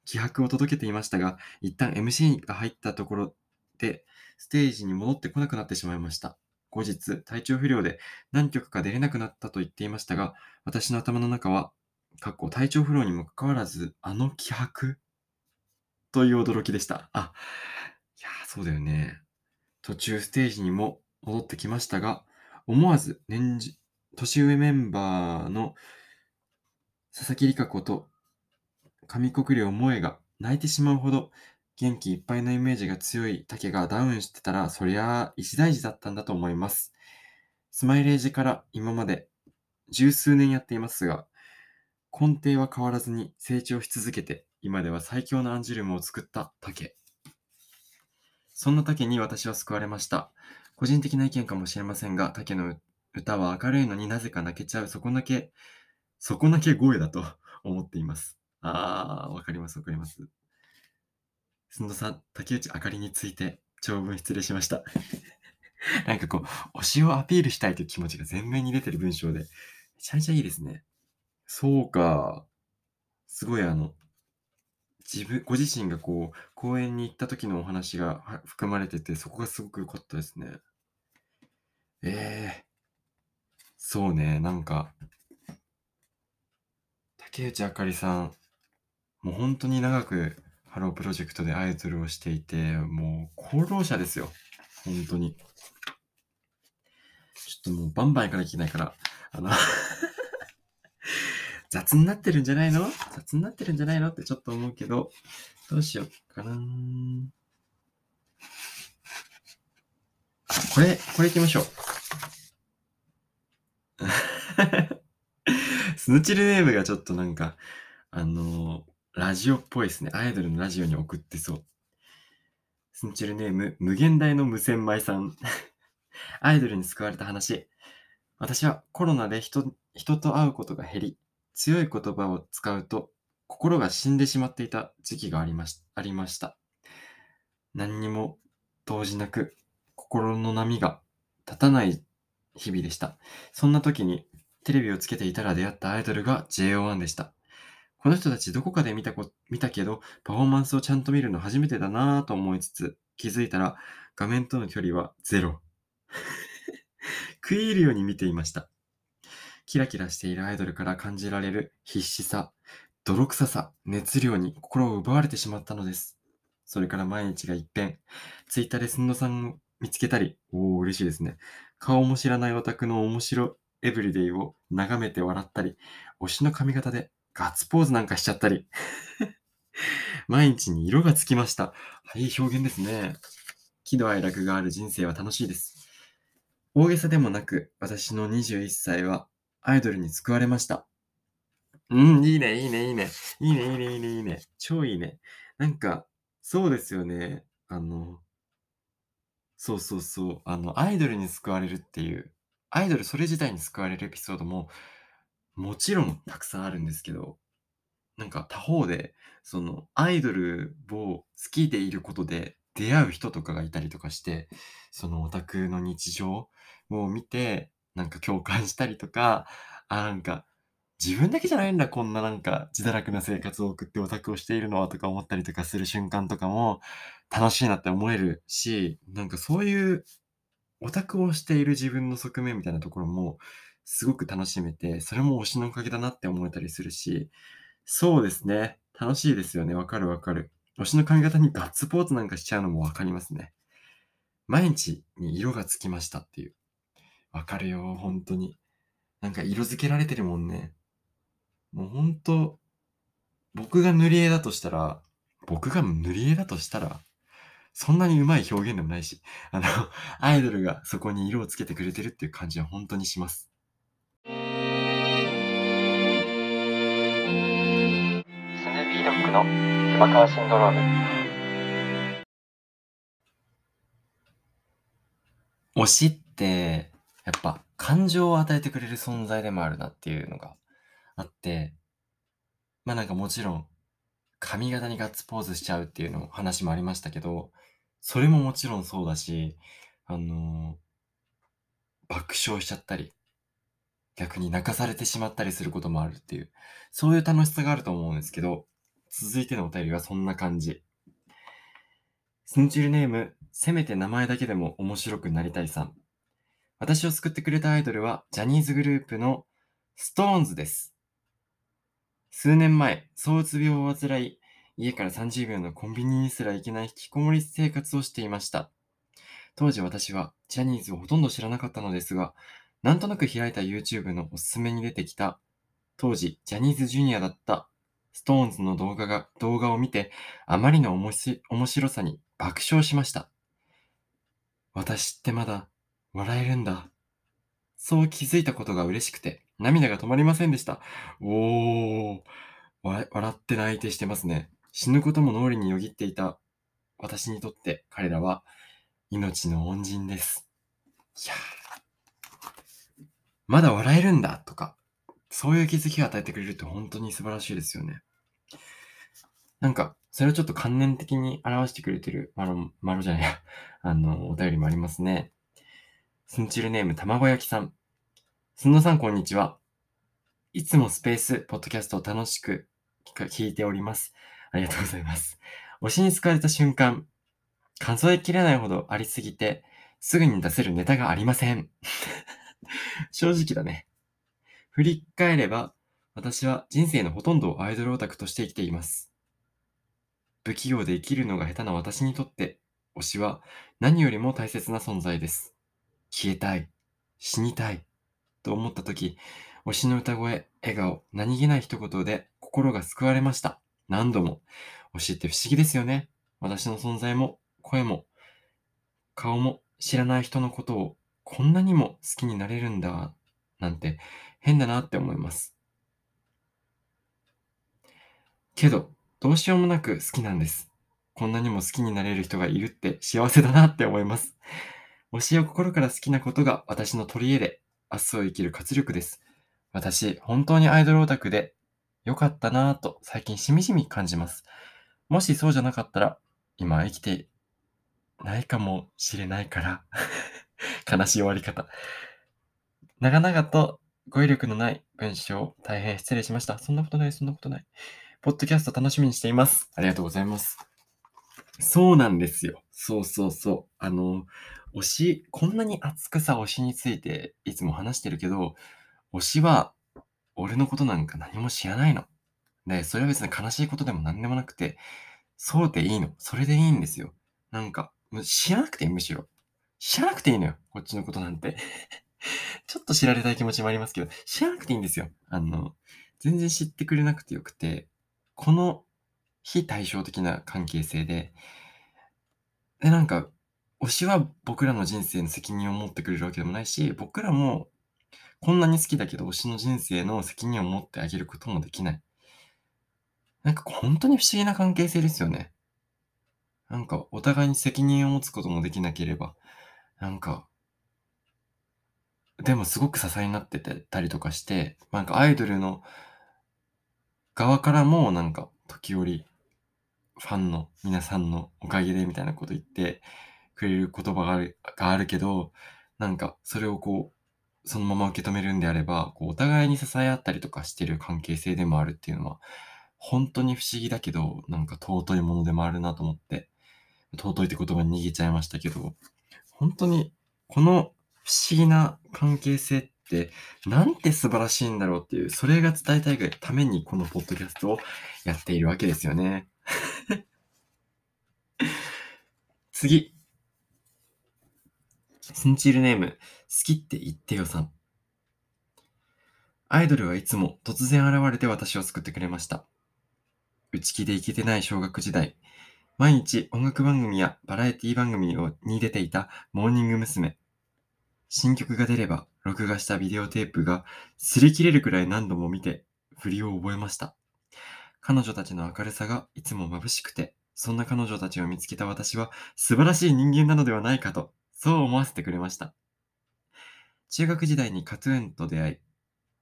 気迫を届けていましたが、一旦 MC が入ったところで、ステージに戻ってこなくなってしまいました。後日、体調不良で何曲か出れなくなったと言っていましたが、私の頭の中は、かっこ体調不良にもかかわらず、あの気迫という驚きでした。あ、いや、そうだよね。途中ステージにも戻ってきましたが、思わず年次、年上メンバーの佐々木里香子と上国良萌が泣いてしまうほど元気いっぱいのイメージが強い竹がダウンしてたら、そりゃあ一大事だったんだと思います。スマイレージから今まで十数年やっていますが、根底は変わらずに成長し続けて、今では最強のアンジュルムを作った竹。そんな竹に私は救われました。個人的な意見かもしれませんが、竹の歌は明るいのになぜか泣けちゃう底泣け、底泣け声だと思っています。あー、わかりますわかります。すんどさん、竹内あかりについて長文失礼しました。なんかこう、推しをアピールしたいという気持ちが前面に出てる文章で、めちゃめちゃいいですね。そうか。すごいあの、自分、ご自身がこう、公園に行った時のお話が含まれてて、そこがすごく良かったですね。ええそうね、なんか、竹内あかりさん、もう本当に長くハロープロジェクトでアイドルをしていて、もう功労者ですよ。本当に。ちょっともうバンバン行かなきゃいけないから、あの、雑になってるんじゃないの？雑になってるんじゃないの？ってちょっと思うけど、どうしようかな。これ、これ行きましょう。スヌチルネームがちょっとなんか、あのーラジオっぽいですね。アイドルのラジオに送ってそう。スヌチルネーム、無限大の無洗米さん。アイドルに救われた話。私はコロナで人人と会うことが減り、強い言葉を使うと心が死んでしまっていた時期がありましありました。何にも動じなく心の波が立たない日々でした。そんな時にテレビをつけていたら出会ったアイドルが JO1 でした。この人たちどこかで見たこ見たけど、パフォーマンスをちゃんと見るの初めてだなぁと思いつつ、気づいたら画面との距離はゼロ。食い入るように見ていました。キラキラしているアイドルから感じられる必死さ、泥臭さ、熱量に心を奪われてしまったのです。それから毎日が一変、ツイッターですんのさんを見つけたり、おー、嬉しいですね。顔も知らないオタクの面白エブリデイを眺めて笑ったり、推しの髪型でガッツポーズなんかしちゃったり、毎日に色がつきました。い、い表現ですね。喜怒哀楽がある人生は楽しいです。大げさでもなく、私の21歳はアイドルに救われました。うん、いいね、いいね、いいね。いいね、いいね、いいね、いいね。超いいね。なんか、そうですよね。あの、そうそうそう。あの、アイドルに救われるっていう、アイドルそれ自体に救われるエピソードも、もちろんたくさんあるんですけど、なんか他方で、その、アイドルを好きでいることで出会う人とかがいたりとかして、そのオタクの日常を見て、なんか共感したりとか、あ、なんか、自分だけじゃないんだ、こんななんか自堕落な生活を送ってオタクをしているのはとか思ったりとかする瞬間とかも楽しいなって思えるし、なんかそういうオタクをしている自分の側面みたいなところもすごく楽しめて、それも推しのおかげだなって思えたりするし、そうですね。楽しいですよね。わかるわかる。推しの髪型にガッツポーズなんかしちゃうのもわかりますね。毎日に色がつきましたっていう。わかるよ、本当に。なんか色付けられてるもんね。もうほんと、僕が塗り絵だとしたら、僕が塗り絵だとしたら、そんなに上手い表現でもないし、あの、アイドルがそこに色をつけてくれてるっていう感じは本当にします。の熊川シンドローム。推しって、やっぱ感情を与えてくれる存在でもあるなっていうのがあって、まあなんかもちろん、髪型にガッツポーズしちゃうっていうの話もありましたけど、それももちろんそうだし、あの爆笑しちゃったり、逆に泣かされてしまったりすることもあるっていう、そういう楽しさがあると思うんですけど、続いてのお便りはそんな感じ。スンチルネーム、せめて名前だけでも面白くなりたいさん。私を救ってくれたアイドルは、ジャニーズグループのストーンズです。数年前、躁うつ病を患い、家から30秒のコンビニにすら行けない引きこもり生活をしていました。当時私はジャニーズをほとんど知らなかったのですが、なんとなく開いた YouTube のおすすめに出てきた、当時ジャニーズジュニアだったストーンズの動画が、動画を見て、あまりの面白さに爆笑しました。私ってまだ笑えるんだ。そう気づいたことが嬉しくて、涙が止まりませんでした。おー、笑って泣いてしてますね。死ぬことも脳裏によぎっていた私にとって彼らは命の恩人です。いやまだ笑えるんだとか、そういう気づきを与えてくれるって本当に素晴らしいですよね。なんか、それをちょっと観念的に表してくれてる、マロ、マロじゃないや、あの、お便りもありますね。スンチルネーム、卵焼きさん。すんのさん、こんにちは。いつもスペース、ポッドキャストを楽しく聞いております。ありがとうございます。推しに救われた瞬間、数えきれないほどありすぎて、すぐに出せるネタがありません。正直だね。振り返れば、私は人生のほとんどをアイドルオタクとして生きています。不器用で生きるのが下手な私にとって、推しは何よりも大切な存在です。消えたい、死にたい、と思った時、推しの歌声、笑顔、何気ない一言で心が救われました。何度も。推しって不思議ですよね。私の存在も、声も、顔も知らない人のことをこんなにも好きになれるんだ、なんて変だなって思います。けど、どうしようもなく好きなんです。こんなにも好きになれる人がいるって幸せだなって思います。推しを心から好きなことが私の取り柄で、明日を生きる活力です。私、本当にアイドルオタクで良かったなぁと最近しみじみ感じます。もしそうじゃなかったら、今生きてないかもしれないから。悲しい終わり方。長々と語彙力のない文章、大変失礼しました。そんなことない、そんなことない。ポッドキャスト楽しみにしています。ありがとうございます。そうなんですよ。そうそうそう。あの、推し、こんなに熱くさ推しについていつも話してるけど、推しは、俺のことなんか何も知らないの。で、それは別に悲しいことでも何でもなくて、そうでいいの。それでいいんですよ。なんか、知らなくていい、むしろ。知らなくていいのよ。こっちのことなんて。ちょっと知られたい気持ちもありますけど、知らなくていいんですよ。あの、全然知ってくれなくてよくて、この非対照的な関係性で、で、なんか、推しは僕らの人生の責任を持ってくれるわけでもないし、僕らもこんなに好きだけど推しの人生の責任を持ってあげることもできない。なんか本当に不思議な関係性ですよね。なんかお互いに責任を持つこともできなければ、なんか、でもすごく支えになってたりとかして、なんかアイドルの側からもなんか時折ファンの皆さんのおかげでみたいなこと言ってくれる言葉があるがあるけど、なんかそれをこう、そのまま受け止めるんであれば、こうお互いに支え合ったりとかしてる関係性でもあるっていうのは、本当に不思議だけど、なんか尊いものでもあるなと思って、尊いって言葉に逃げちゃいましたけど、本当にこの不思議な関係性って、なんて素晴らしいんだろうっていう、それが伝えたいがためにこのポッドキャストをやっているわけですよね。次。スンチールネーム、好きって言ってよさん。アイドルはいつも突然現れて私を救ってくれました。内気でイケてない小学時代、毎日音楽番組やバラエティ番組に出ていたモーニング娘。新曲が出れば、録画したビデオテープが擦り切れるくらい何度も見て、振りを覚えました。彼女たちの明るさがいつも眩しくて、そんな彼女たちを見つけた私は素晴らしい人間なのではないかと、そう思わせてくれました。中学時代にカトゥーンと出会い、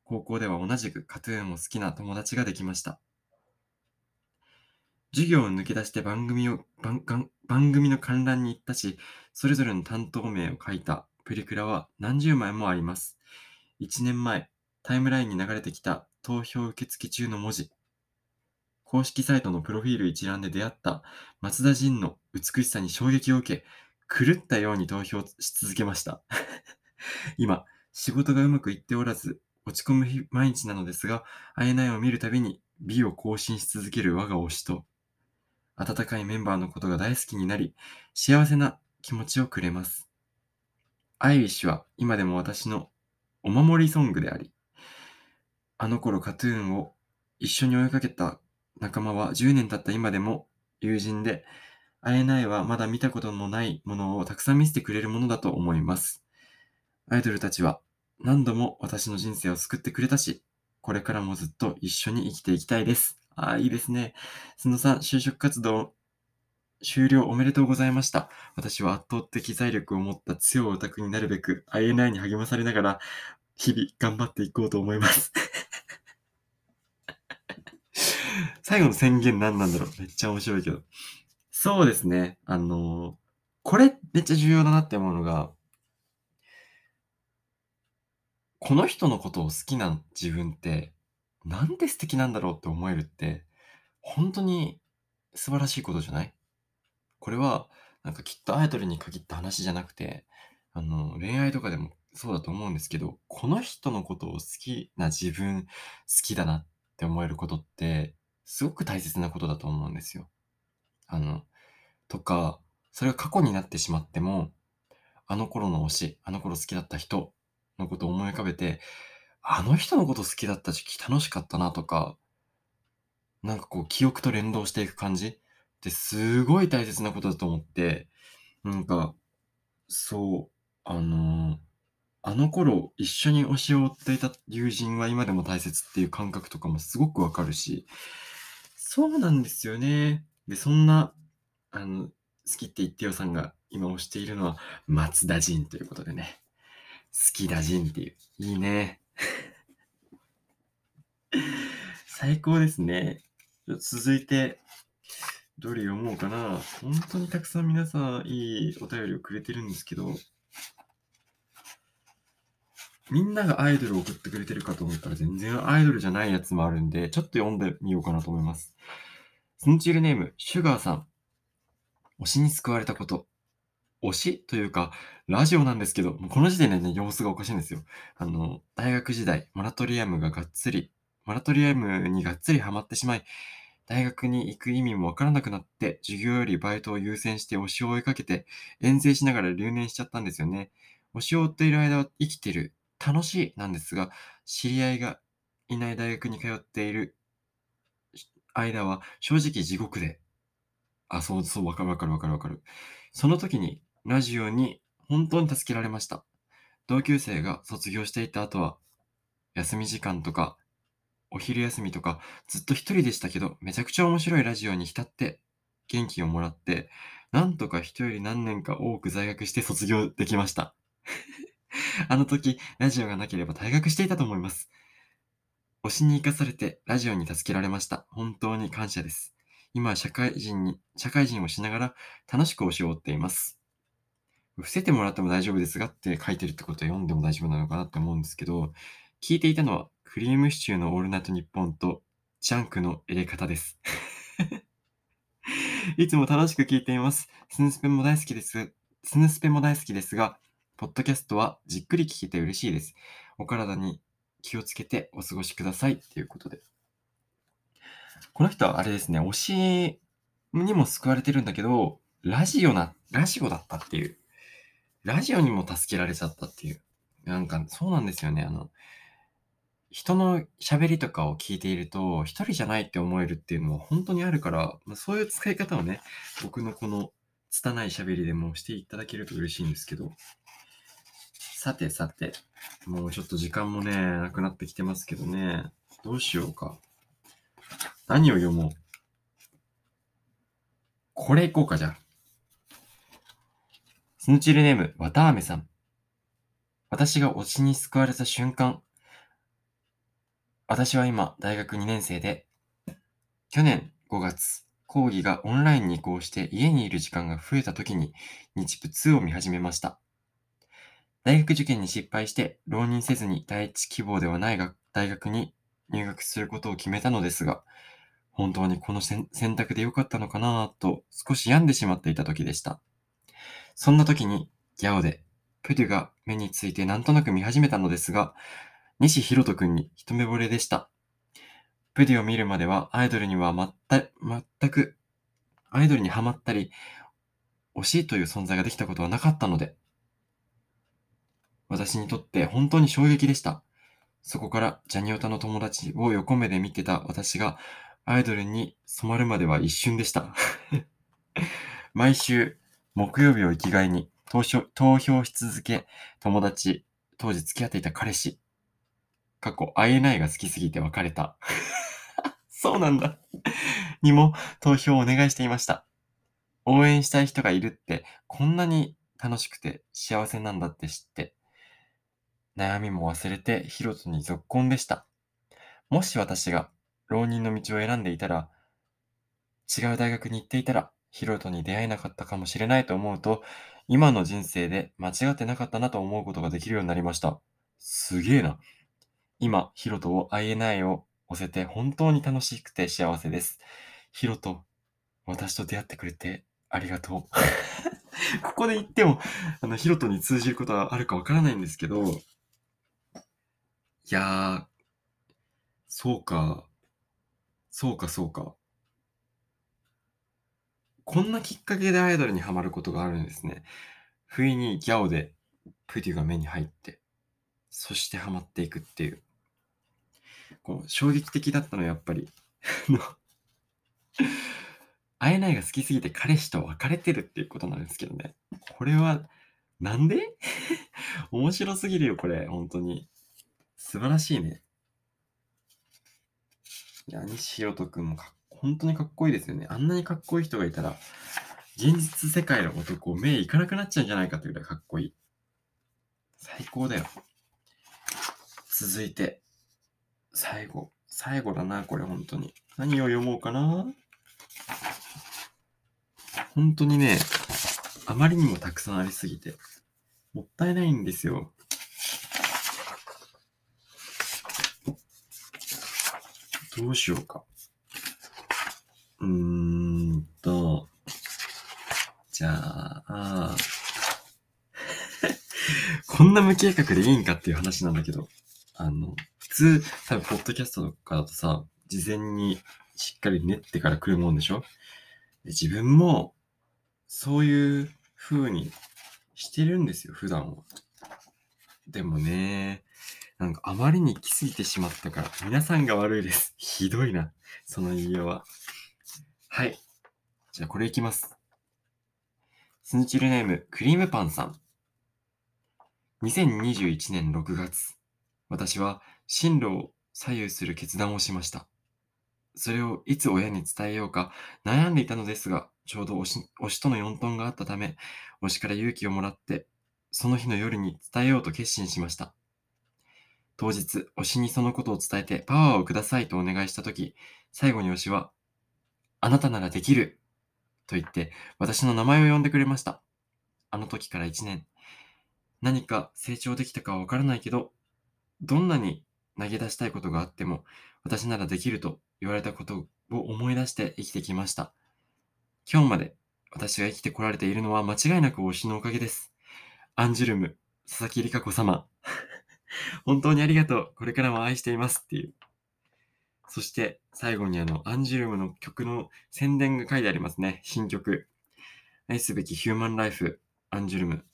高校では同じくカトゥーンを好きな友達ができました。授業を抜け出して番組を番番番組の観覧に行ったし、それぞれの担当名を書いたプリクラは何十枚もあります。1年前、タイムラインに流れてきた投票受付中の文字。公式サイトのプロフィール一覧で出会った松田迅の美しさに衝撃を受け、狂ったように投票し続けました。今、仕事がうまくいっておらず、落ち込む毎日なのですが、あえないを見るたびに美を更新し続ける我が推しと、温かいメンバーのことが大好きになり、幸せな気持ちをくれます。アイリッシュは今でも私のお守りソングであり、あの頃カトゥーンを一緒に追いかけた仲間は10年経った今でも友人で、あえないはまだ見たことのないものをたくさん見せてくれるものだと思います。アイドルたちは何度も私の人生を救ってくれたし、これからもずっと一緒に生きていきたいです。ああ、いいですね。すのさん、就職活動終了おめでとうございました。私は圧倒的財力を持った強いオタクになるべく INI に励まされながら日々頑張っていこうと思います。最後の宣言何なんだろう？めっちゃ面白いけど。そうですね。あのーこれめっちゃ重要だなって思うのが、この人のことを好きな自分って、なんで素敵なんだろうって思えるって、本当に素晴らしいことじゃない？これは、なんかきっとアイドルに限った話じゃなくて、あの、恋愛とかでもそうだと思うんですけど、この人のことを好きな自分、好きだなって思えることって、すごく大切なことだと思うんですよ。あの、とか、それが過去になってしまっても、あの頃の推し、あの頃好きだった人のことを思い浮かべて、あの人のこと好きだった時期楽しかったなとか、なんかこう記憶と連動していく感じってすごい大切なことだと思って、なんか、そう、あのあの頃一緒に推しを追っていた友人は今でも大切っていう感覚とかもすごくわかるし、そうなんですよね。で、そんな、あの、好きって言ってよさんが今推しているのは松田迅ということでね。好きだ迅っていう。いいね。最高ですね。続いて、どれ読もうかな。本当にたくさん皆さんいいお便りをくれてるんですけど、みんながアイドルを送ってくれてるかと思ったら全然アイドルじゃないやつもあるんで、ちょっと読んでみようかなと思います。スンチールネーム、シュガーさん。推しに救われたこと。推しというか、ラジオなんですけど、もうこの時点でね、様子がおかしいんですよ。あの、大学時代、モラトリアムががっつり、モラトリアムにがっつりハマってしまい、大学に行く意味もわからなくなって、授業よりバイトを優先して推しを追いかけて、遠征しながら留年しちゃったんですよね。推しを追っている間は生きてる、楽しいなんですが、知り合いがいない大学に通っている間は正直地獄で、あ、そうそう、わかるわかるわかるわかる。その時にラジオに本当に助けられました。同級生が卒業していた後は、休み時間とか、お昼休みとか、ずっと一人でしたけど、めちゃくちゃ面白いラジオに浸って、元気をもらって、なんとか人より何年か多く在学して卒業できました。あの時、ラジオがなければ退学していたと思います。推しに生かされて、ラジオに助けられました。本当に感謝です。今は社会人に、社会人をしながら楽しく推しを追っています。伏せてもらっても大丈夫ですがって書いてるってことは読んでも大丈夫なのかなって思うんですけど、聞いていたのはクリームシチューのオールナイトニッポンとジャンクの入れ方です。いつも楽しく聞いています。スヌスペも大好きです。スヌスペも大好きですが、ポッドキャストはじっくり聞けて嬉しいです。お体に気をつけてお過ごしください。ということで。この人はあれですね、推しにも救われてるんだけど、ラジオな、ラジオだったっていう。ラジオにも助けられちゃったっていう。なんか、そうなんですよね。あの、人の喋りとかを聞いていると、一人じゃないって思えるっていうのは本当にあるから、まあ、そういう使い方をね、僕のこの拙い喋りでもしていただけると嬉しいんですけど。さてさて、もうちょっと時間もね、なくなってきてますけどね。どうしようか。何を読もう。これいこうか、じゃ。スヌチルネーム、わたあめさん。私が推しに救われた瞬間。私は今、大学2年生で、去年5月、講義がオンラインに移行して家にいる時間が増えた時に、日プ2を見始めました。大学受験に失敗して、浪人せずに第一希望ではない大学に入学することを決めたのですが、本当にこの選択で良かったのかなと少し病んでしまっていた時でした。そんな時にギャオでプデュが目についてなんとなく見始めたのですが、西ひろとくんに一目惚れでした。プデュを見るまではアイドルにはまった、全く、アイドルにハマったり、推しいという存在ができたことはなかったので、私にとって本当に衝撃でした。そこからジャニオタの友達を横目で見てた私がアイドルに染まるまでは一瞬でした。毎週木曜日を生きがいに投票し続け、友達、当時付き合っていた彼氏、過去 INI が好きすぎて別れた。そうなんだ。にも投票をお願いしていました。応援したい人がいるってこんなに楽しくて幸せなんだって知って、悩みも忘れてヒロトに続婚でした。もし私が浪人の道を選んでいたら、違う大学に行っていたら、ヒロトに出会えなかったかもしれないと思うと、今の人生で間違ってなかったなと思うことができるようになりました。すげえな。今、ヒロトを INI を押せて本当に楽しくて幸せです。ヒロト、私と出会ってくれてありがとう。ここで言っても、あの、ヒロトに通じることはあるかわからないんですけど、いやー、そうか。そうか、そうか。こんなきっかけでアイドルにハマることがあるんですね。不意にギャオでプデュが目に入って、そしてハマっていくっていう。こう衝撃的だったのやっぱり、会えないが好きすぎて彼氏と別れてるっていうことなんですけどね。これは、なんで？面白すぎるよ、これ。本当に。素晴らしいね。いや、西ろとくんもかっ本当にかっこいいですよね。あんなにかっこいい人がいたら、現実世界の男、目いかなくなっちゃうんじゃないかというぐらいかっこいい。最高だよ。続いて、最後。最後だな、これ本当に。何を読もうかな。本当にね、あまりにもたくさんありすぎて、もったいないんですよ。どうしようか。うーんと、じゃあ、こんな無計画でいいんかっていう話なんだけど、あの、普通、多分、ポッドキャストとかだとさ、事前にしっかり練ってから来るもんでしょ？で自分も、そういう風にしてるんですよ、普段は。でもね、なんかあまりに来すぎてしまったから、皆さんが悪いです。ひどいな、その言いようは。はい。じゃあこれいきます。スヌチルネーム、クリームパンさん。2021年6月、私は進路を左右する決断をしました。それをいつ親に伝えようか悩んでいたのですが、ちょうど推しとの4トンがあったため、推しから勇気をもらって、その日の夜に伝えようと決心しました。当日、推しにそのことを伝えてパワーをくださいとお願いしたとき、最後に推しは、あなたならできると言って、私の名前を呼んでくれました。あの時から1年。何か成長できたかはわからないけど、どんなに投げ出したいことがあっても、私ならできると言われたことを思い出して生きてきました。今日まで私が生きてこられているのは間違いなく推しのおかげです。アンジュルム、佐々木里香子様。本当にありがとう。これからも愛していますっていう。そして最後にあの、アンジュルムの曲の宣伝が書いてありますね。新曲。愛すべきヒューマンライフ、アンジュルム。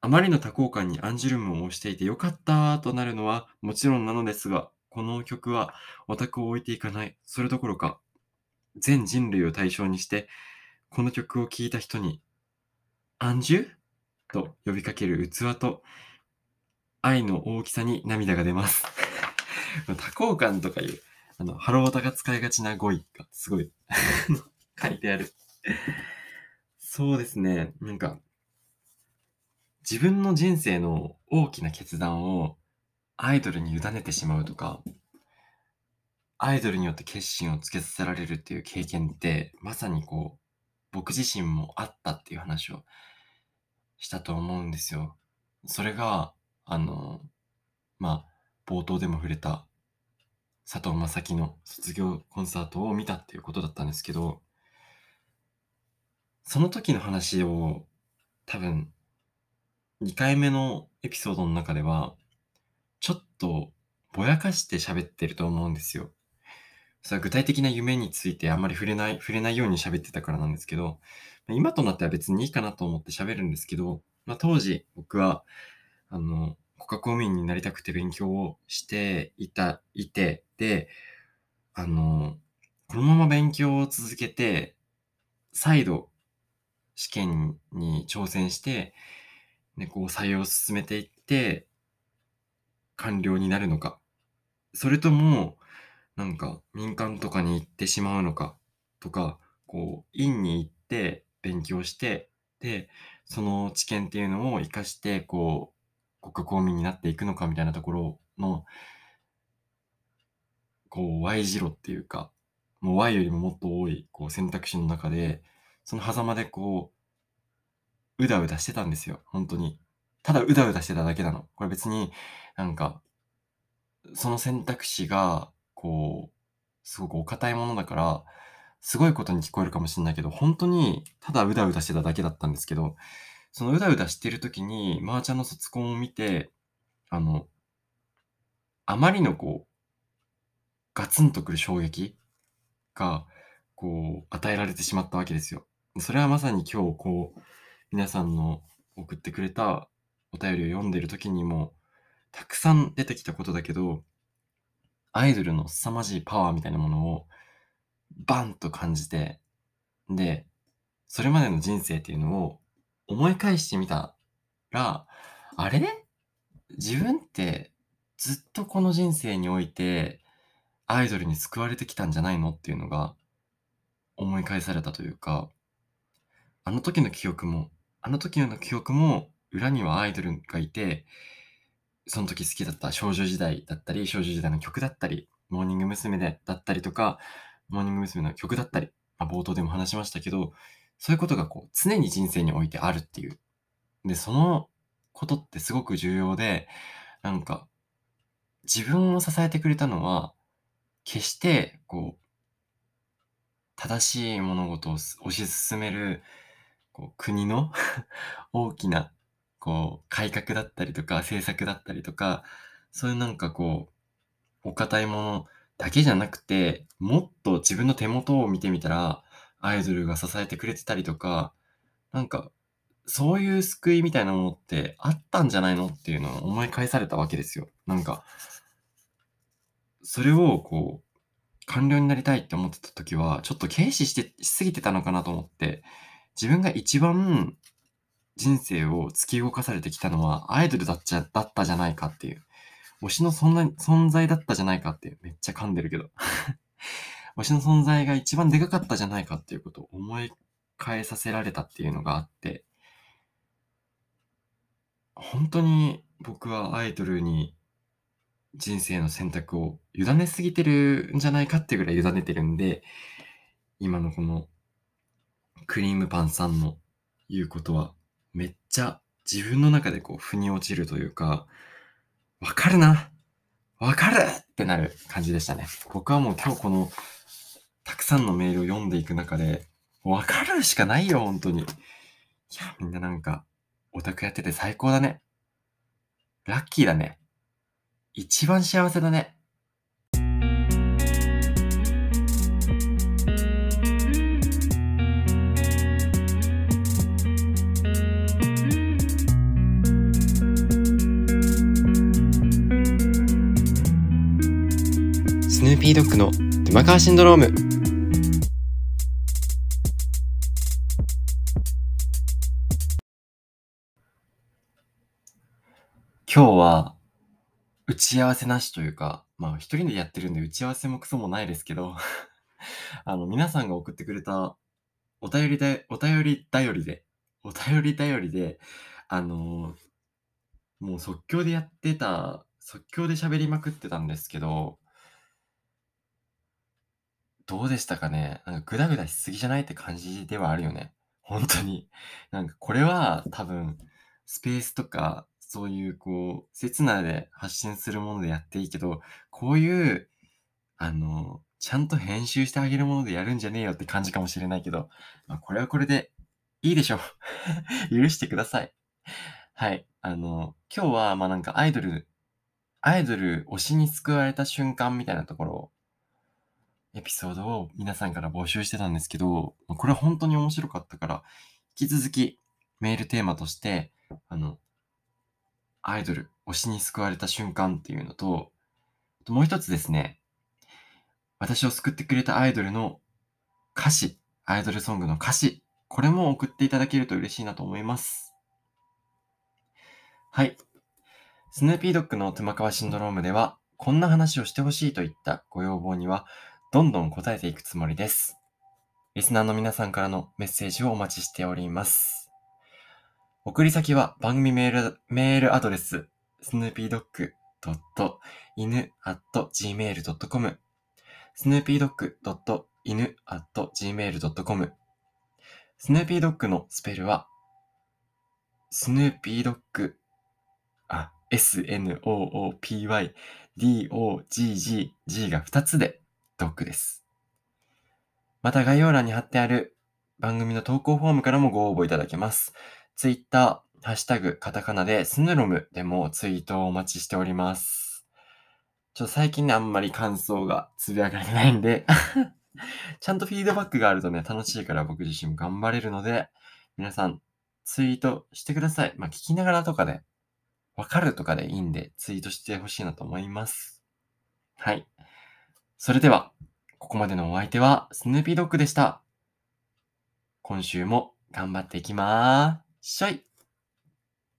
あまりの多幸感にアンジュルムを押していてよかったとなるのはもちろんなのですが、この曲はオタクを置いていかない。それどころか、全人類を対象にして、この曲を聴いた人に、アンジュと呼びかける器と、愛の大きさに涙が出ます。多幸感とかいう、あの、ハロータが使いがちな語彙がすごい書いてある。そうですね、なんか、自分の人生の大きな決断をアイドルに委ねてしまうとか、アイドルによって決心をつけさせられるっていう経験って、まさにこう、僕自身もあったっていう話をしたと思うんですよ。それが、あの、まあ、冒頭でも触れた佐藤正樹の卒業コンサートを見たっていうことだったんですけど、その時の話を多分2回目のエピソードの中では、ちょっとぼやかして喋ってると思うんですよ。それ具体的な夢についてあんまり触れない、触れないように喋ってたからなんですけど、今となっては別にいいかなと思って喋るんですけど、まあ、当時僕は、あの、国家公務員になりたくて勉強をしていた、いて、で、あの、このまま勉強を続けて、再度試験に挑戦して、で、こう採用を進めていって、官僚になるのか。それとも、なんか民間とかに行ってしまうのかとか、こう、院に行って勉強して、で、その知見っていうのを活かして、こう、国家公務員になっていくのかみたいなところの、こう、Y 字路っていうか、もう Y よりももっと多い、こう、選択肢の中で、その狭間でこう、うだうだしてたんですよ、本当に。ただうだうだしてただけなの。これ別になんか、その選択肢が、こう、すごくお堅いものだから、すごいことに聞こえるかもしれないけど、本当にただうだうだしてただけだったんですけど、そのうだうだしてる時に、マーチャンの卒コンを見て、あの、あまりのこう、ガツンとくる衝撃が、こう、与えられてしまったわけですよ。それはまさに今日、こう、皆さんの送ってくれたお便りを読んでる時にも、たくさん出てきたことだけど、アイドルの凄まじいパワーみたいなものを、バンと感じて、で、それまでの人生っていうのを思い返してみたら、あれ？自分ってずっとこの人生においてアイドルに救われてきたんじゃないの？っていうのが思い返されたというか、あの時の記憶も、あの時の記憶も裏にはアイドルがいて、その時好きだった少女時代だったり、少女時代の曲だったり、モーニング娘。でだったりとか、モーニング娘。の曲だったり、まあ、冒頭でも話しましたけど、そういうことがこう常に人生においてあるっていう。で、そのことってすごく重要で、なんか、自分を支えてくれたのは、決して、こう、正しい物事を推し進める、こう、国の 大きな、こう、改革だったりとか、政策だったりとか、そういうなんかこう、お堅いものだけじゃなくて、もっと自分の手元を見てみたら、アイドルが支えてくれてたりとか、なんか、そういう救いみたいなものってあったんじゃないのっていうのを思い返されたわけですよ。なんか、それをこう、官僚になりたいって思ってた時は、ちょっと軽視して、しすぎてたのかなと思って、自分が一番人生を突き動かされてきたのはアイドルだっちゃ、だったじゃないかっていう。推しのそんな存在だったじゃないかっていう。めっちゃ噛んでるけど。推しの存在が一番でかかったじゃないかっていうことを思い返させられたっていうのがあって、本当に僕はアイドルに人生の選択を委ねすぎてるんじゃないかっていうぐらい委ねてるんで、今のこのクリームパンさんの言うことはめっちゃ自分の中でこう腑に落ちるというか、わかるなわかるってなる感じでしたね。僕はもう今日このたくさんのメールを読んでいく中で、わかるしかないよ、本当に。いや、みんななんか、オタクやってて最高だね。ラッキーだね。一番幸せだね。ーピードッグの沼川シンドローム。今日は、打ち合わせなしというか、まあ一人でやってるんで打ち合わせもクソもないですけど、あの、皆さんが送ってくれたお便りで、お便り頼りで、お便り頼りで、あのーもう即興でやってた、即興で喋りまくってたんですけど、どうでしたかね？なんかグダグダしすぎじゃないって感じではあるよね。本当に。なんかこれは多分、スペースとか、そういうこう、刹那で発信するものでやっていいけど、こういう、あの、ちゃんと編集してあげるものでやるんじゃねえよって感じかもしれないけど、まあ、これはこれでいいでしょう。許してください。はい。あの、今日は、まあなんかアイドル、アイドル推しに救われた瞬間みたいなところを、エピソードを皆さんから募集してたんですけど、これ本当に面白かったから、引き続きメールテーマとして、あの、アイドル、推しに救われた瞬間っていうのと、もう一つですね、私を救ってくれたアイドルの歌詞、アイドルソングの歌詞、これも送っていただけると嬉しいなと思います。はい。スヌーピードッグの妻川シンドロームでは、こんな話をしてほしいといったご要望には、どんどん答えていくつもりです。リスナーの皆さんからのメッセージをお待ちしております。送り先は番組メール、メールアドレス、スヌーピードッグ犬 gmail.com スヌーピードッグ犬 gmail.com スヌーピードッグのスペルは、スヌーピードッグ、あ、s-n-o-o-p-y-d-o-g-g、g が2つでドッグです。また概要欄に貼ってある番組の投稿フォームからもご応募いただけます。ツイッター、ハッシュタグ、カタカナでスヌロムでもツイートをお待ちしております。ちょっと最近ね、あんまり感想がつぶやかれてないんで、ちゃんとフィードバックがあるとね、楽しいから僕自身も頑張れるので、皆さん、ツイートしてください。まあ、聞きながらとかで、わかるとかでいいんで、ツイートしてほしいなと思います。はい。それでは、ここまでのお相手は、スヌーピードッグでした。今週も頑張っていきまーしょい